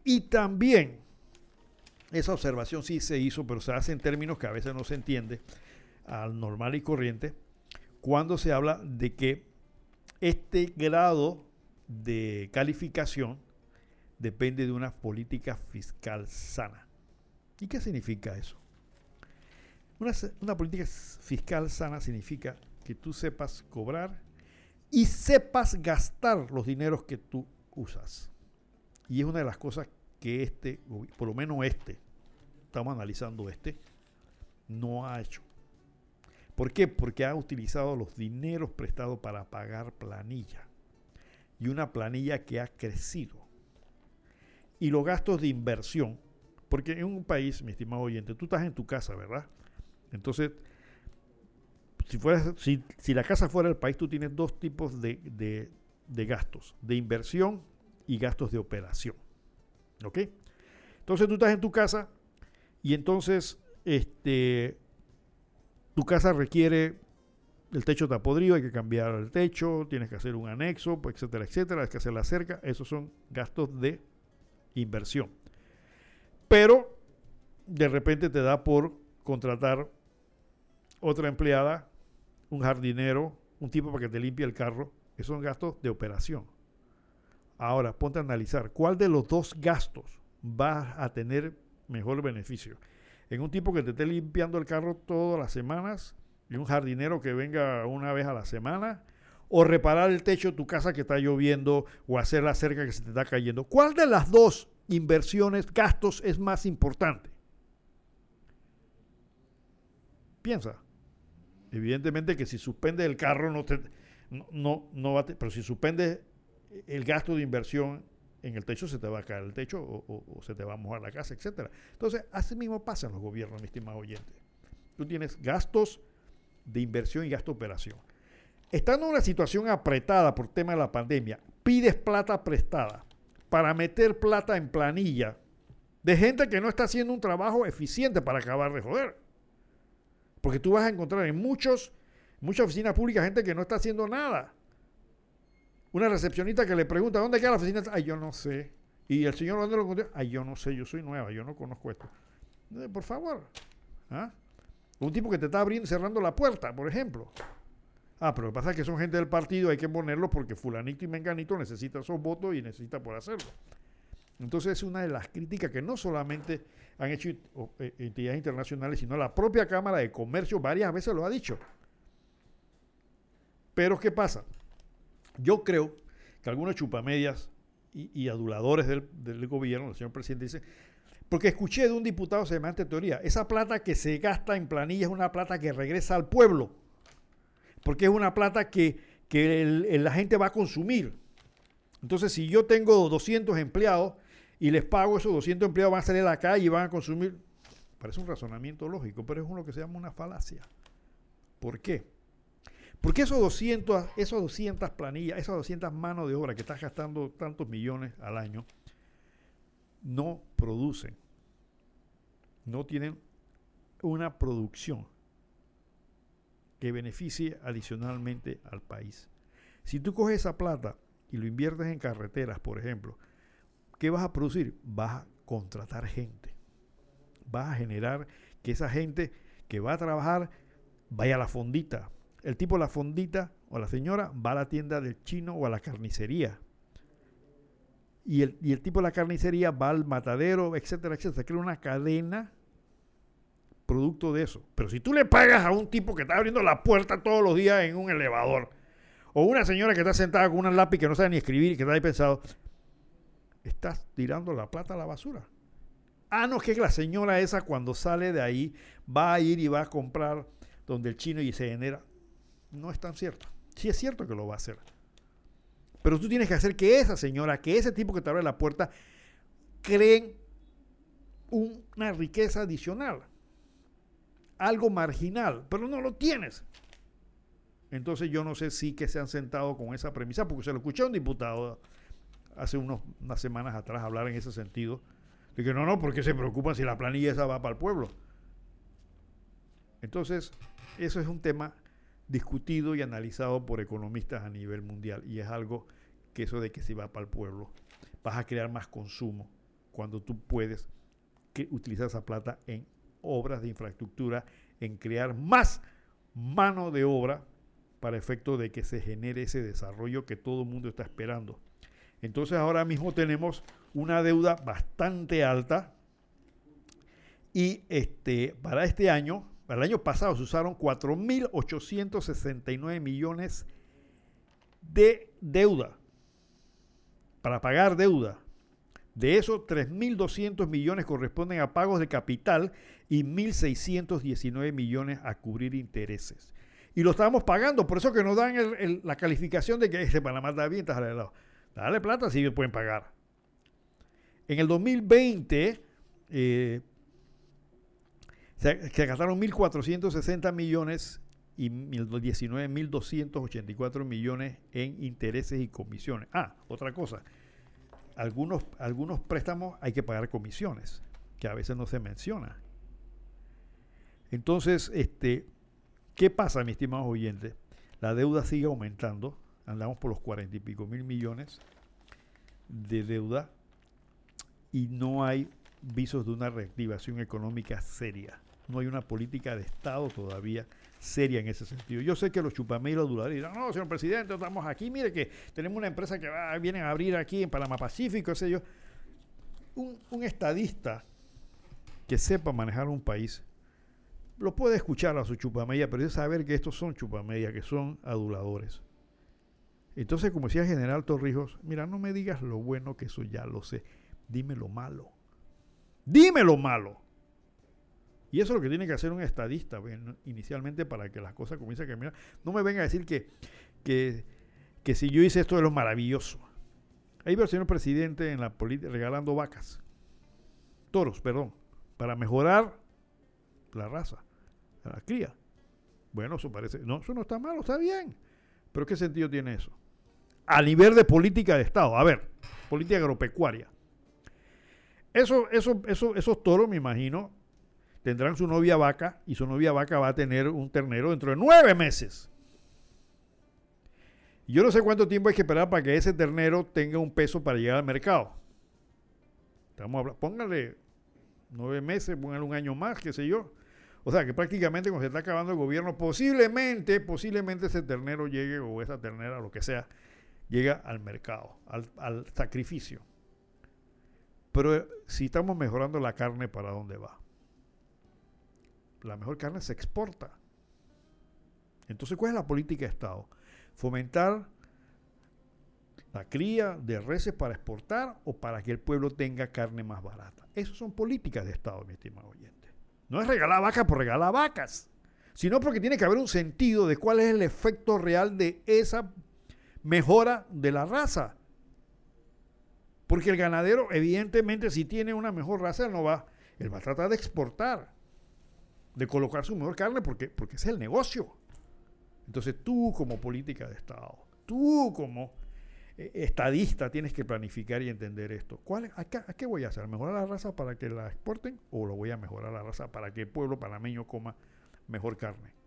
Y también, esa observación sí se hizo, pero se hace en términos que a veces no se entiende al normal y corriente, cuando se habla de que este grado de calificación depende de una política fiscal sana. ¿Y qué significa eso? Una, una, política fiscal sana significa que tú sepas cobrar y sepas gastar los dineros que tú usas. Y es una de las cosas que este, por lo menos este, estamos analizando este, no ha hecho. ¿Por qué? Porque ha utilizado los dineros prestados para pagar planilla. Y una planilla que ha crecido. Y los gastos de inversión. Porque en un país, mi estimado oyente, tú estás en tu casa, ¿verdad? Entonces, si, si, la casa fuera el país, tú tienes dos tipos de, gastos, de inversión y gastos de operación. ¿Ok? Entonces tú estás en tu casa y entonces este, tu casa requiere, el techo está podrido, hay que cambiar el techo, tienes que hacer un anexo, pues, etcétera, etcétera, hay que hacer la cerca, esos son gastos de inversión. Pero de repente te da por contratar otra empleada un jardinero, un tipo para que te limpie el carro, esos son gastos de operación. Ahora, ponte a analizar, ¿cuál de los dos gastos va a tener mejor beneficio? En un tipo que te esté limpiando el carro todas las semanas y un jardinero que venga una vez a la semana, o reparar el techo de tu casa que está lloviendo o hacer la cerca que se te está cayendo. ¿Cuál de las dos inversiones, gastos es más importante? Piensa. Evidentemente que si suspende el carro no te no, no, va pero si suspende el gasto de inversión en el techo se te va a caer el techo o, se te va a mojar la casa, etcétera. Entonces, así mismo pasa en los gobiernos, mi estimado oyente. Tú tienes gastos de inversión y gasto de operación. Estando en una situación apretada por tema de la pandemia, pides plata prestada para meter plata en planilla de gente que no está haciendo un trabajo eficiente para acabar de joder. Porque tú vas a encontrar en muchos, muchas oficinas públicas gente que no está haciendo nada. Una recepcionista que le pregunta, ¿dónde queda la oficina? Ay, yo no sé. Y el señor, ¿dónde lo contesta? Ay, yo no sé, yo soy nueva, yo no conozco esto. Por favor. ¿Ah? Un tipo que te está abriendo, cerrando la puerta, por ejemplo. Ah, pero lo que pasa es que son gente del partido, hay que ponerlo porque fulanito y menganito necesita esos votos y necesita por hacerlo. Entonces es una de las críticas que no solamente han hecho eh, entidades internacionales, sino la propia Cámara de Comercio varias veces lo ha dicho. Pero ¿qué pasa? Yo creo que algunos chupamedias y, aduladores del, gobierno, el señor presidente dice, porque escuché de un diputado semejante teoría, esa plata que se gasta en planilla es una plata que regresa al pueblo, porque es una plata que, la gente va a consumir. Entonces, si yo tengo 200 empleados, y les pago esos 200 empleados, van a salir a la calle y van a consumir. Parece un razonamiento lógico, pero es uno que se llama una falacia. ¿Por qué? Porque esos 200, esos 200 planillas, esas 200 manos de obra que estás gastando tantos millones al año, no producen, no tienen una producción que beneficie adicionalmente al país. Si tú coges esa plata y lo inviertes en carreteras, por ejemplo, ¿qué vas a producir? Vas a contratar gente. Vas a generar que esa gente que va a trabajar vaya a la fondita. El tipo de la fondita o la señora va a la tienda del chino o a la carnicería. Y el, y el tipo de la carnicería va al matadero, etcétera, etcétera. Crea una cadena producto de eso. Pero si tú le pagas a un tipo que está abriendo la puerta todos los días en un elevador, o una señora que está sentada con una lápiz que no sabe ni escribir y que está ahí pensado, estás tirando la plata a la basura. Ah, no, es que la señora esa cuando sale de ahí va a ir y va a comprar donde el chino y se genera. No es tan cierto. Sí es cierto que lo va a hacer. Pero tú tienes que hacer que esa señora, que ese tipo que te abre la puerta, creen una riqueza adicional, algo marginal, pero no lo tienes. Entonces yo no sé si que se han sentado con esa premisa, porque se lo escuché a un diputado hace unos, unas semanas atrás hablar en ese sentido, de que no, no, porque se preocupan si la planilla esa va para el pueblo. Entonces, eso es un tema discutido y analizado por economistas a nivel mundial y es algo que eso de que si va para el pueblo, vas a crear más consumo cuando tú puedes que utilizar esa plata en obras de infraestructura, en crear más mano de obra para efecto de que se genere ese desarrollo que todo el mundo está esperando. Entonces ahora mismo tenemos una deuda bastante alta y este, para este año, para el año pasado se usaron 4.869 millones de deuda para pagar deuda. De eso, 3.200 millones corresponden a pagos de capital y 1.619 millones a cubrir intereses. Y lo estábamos pagando, por eso que nos dan la calificación de que este Panamá está bien, está lado. Dale plata si pueden pagar. En el 2020 eh, se, gastaron 1.460 millones y 19.284 millones en intereses y comisiones. Ah, otra cosa. Algunos, algunos préstamos hay que pagar comisiones, que a veces no se menciona. Entonces, este, ¿qué pasa, mis estimados oyentes? La deuda sigue aumentando andamos por los cuarenta y pico mil millones de deuda y no hay visos de una reactivación económica seria. No hay una política de Estado todavía seria en ese sentido. Yo sé que los los dirán, no, señor presidente, estamos aquí, mire que tenemos una empresa que va, viene a abrir aquí en Panamá Pacífico, ese yo. Un, estadista que sepa manejar un país lo puede escuchar a su chupamedia, pero es saber que estos son chupamedia, que son aduladores. Entonces, como decía general Torrijos, mira, no me digas lo bueno que eso ya lo sé, dime lo malo. Dime lo malo. Y eso es lo que tiene que hacer un estadista inicialmente para que las cosas comiencen a caminar. No me venga a decir que, que, que si yo hice esto de lo maravilloso. Ahí veo al presidente en la política regalando vacas. Toros, perdón. Para mejorar la raza, la cría. Bueno, eso parece. No, eso no está malo, está bien. Pero ¿qué sentido tiene eso? A nivel de política de Estado. A ver, política agropecuaria. Eso, eso, eso, esos toros, me imagino, tendrán su novia vaca y su novia vaca va a tener un ternero dentro de nueve meses. Yo no sé cuánto tiempo hay que esperar para que ese ternero tenga un peso para llegar al mercado. Estamos póngale nueve meses, póngale un año más, qué sé yo. O sea que prácticamente cuando se está acabando el gobierno, posiblemente, posiblemente ese ternero llegue o esa ternera, lo que sea, llega al mercado, al, sacrificio. Pero eh, si estamos mejorando la carne, ¿para dónde va? La mejor carne se exporta. Entonces, ¿cuál es la política de Estado? Fomentar la cría de reses para exportar o para que el pueblo tenga carne más barata. Esas son políticas de Estado, mi estimado oyente. No es regalar vacas por regalar vacas, sino porque tiene que haber un sentido de cuál es el efecto real de esa mejora de la raza. Porque el ganadero, evidentemente, si tiene una mejor raza, él no va, él va a tratar de exportar, de colocar su mejor carne, porque, porque es el negocio. Entonces tú como política de Estado, tú como eh, estadista tienes que planificar y entender esto. ¿Cuál, qué, ¿A qué voy a hacer? ¿Mejorar la raza para que la exporten o lo voy a mejorar la raza para que el pueblo panameño coma mejor carne?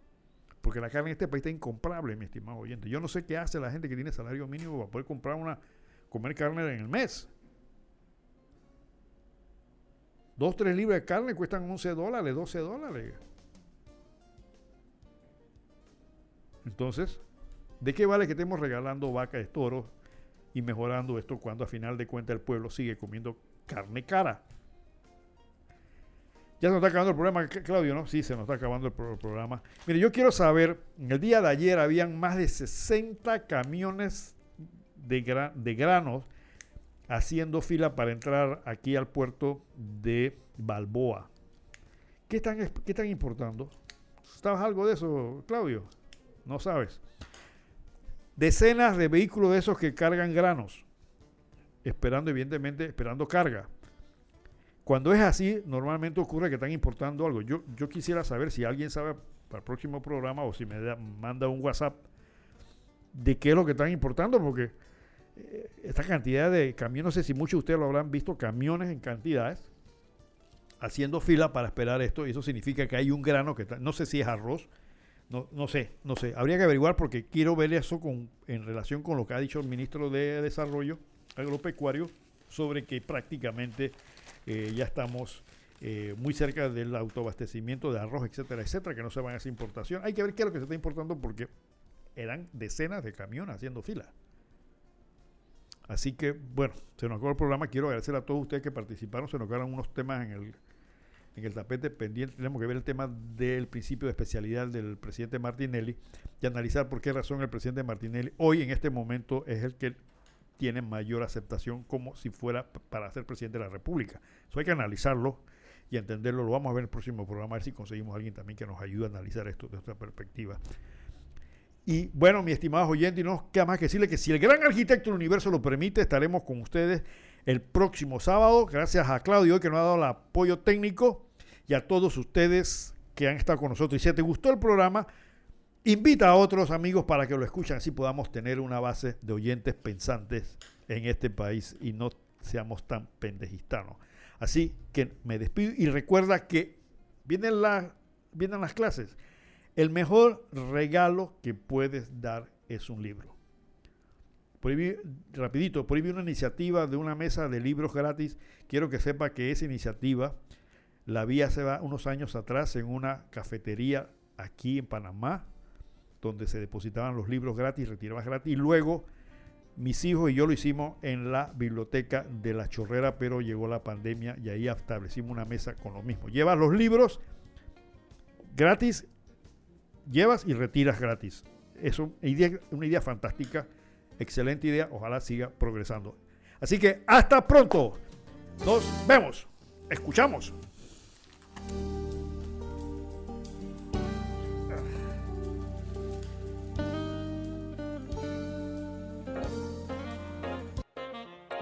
Porque la carne en este país está incomparable, mi estimado oyente. Yo no sé qué hace la gente que tiene salario mínimo para poder comprar una, comer carne en el mes. Dos, tres libras de carne cuestan 11 dólares, 12 dólares. Entonces, ¿de qué vale que estemos regalando vacas de toros y mejorando esto cuando a final de cuentas el pueblo sigue comiendo carne cara? Ya se nos está acabando el programa, Claudio, ¿no? Sí, se nos está acabando el, programa. Mire, yo quiero saber, en el día de ayer habían más de 60 camiones de, granos haciendo fila para entrar aquí al puerto de Balboa. ¿Qué están, qué están importando? ¿Sabes algo de eso, Claudio? No sabes. decenas de vehículos de esos que cargan granos, esperando evidentemente, esperando carga. Cuando es así, normalmente ocurre que están importando algo. Yo, yo quisiera saber si alguien sabe para el próximo programa o si me manda un WhatsApp de qué es lo que están importando, porque eh, esta cantidad de camiones, no sé si muchos de ustedes lo habrán visto, camiones en cantidades, haciendo fila para esperar esto, y eso significa que hay un grano que está, no sé si es arroz, no, no sé, no sé, habría que averiguar porque quiero ver eso con, en relación con lo que ha dicho el ministro de Desarrollo Agropecuario sobre que prácticamente ya estamos eh, muy cerca del autoabastecimiento de arroz, etcétera, etcétera, que no se van a hacer importación. Hay que ver qué es lo que se está importando porque eran decenas de camiones haciendo fila. Así que, bueno, se nos acabó el programa. Quiero agradecer a todos ustedes que participaron. Se nos quedaron unos temas en el, en el tapete pendiente. Tenemos que ver el tema del principio de especialidad del presidente Martinelli y analizar por qué razón el presidente Martinelli hoy en este momento es el que tiene mayor aceptación como si fuera para ser presidente de la República. Eso hay que analizarlo y entenderlo. Lo vamos a ver en el próximo programa, a ver si conseguimos a alguien también que nos ayude a analizar esto desde otra perspectiva. Y bueno, mi estimado oyente, y no queda más que decirle que si el gran arquitecto del universo lo permite, estaremos con ustedes el próximo sábado. Gracias a Claudio que nos ha dado el apoyo técnico y a todos ustedes que han estado con nosotros. Y si te gustó el programa, invita a otros amigos para que lo escuchen, así podamos tener una base de oyentes pensantes en este país y no seamos tan pendejistanos. Así que me despido y recuerda que vienen, vienen las clases. El mejor regalo que puedes dar es un libro. rapidito, prohibí una iniciativa de una mesa de libros gratis. Quiero que sepa que esa iniciativa la vi hace unos años atrás en una cafetería aquí en Panamá, donde se depositaban los libros gratis, retiraban gratis, y luego mis hijos y yo lo hicimos en la biblioteca de la Chorrera, pero llegó la pandemia y ahí establecimos una mesa con lo mismo. Llevas los libros gratis, llevas y retiras gratis. Es una idea, una idea fantástica, excelente idea, ojalá siga progresando. Así que hasta pronto, nos vemos, escuchamos.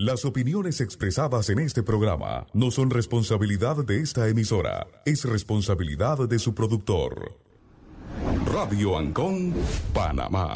Las opiniones expresadas en este programa no son responsabilidad de esta emisora, es responsabilidad de su productor. Radio Ancón, Panamá.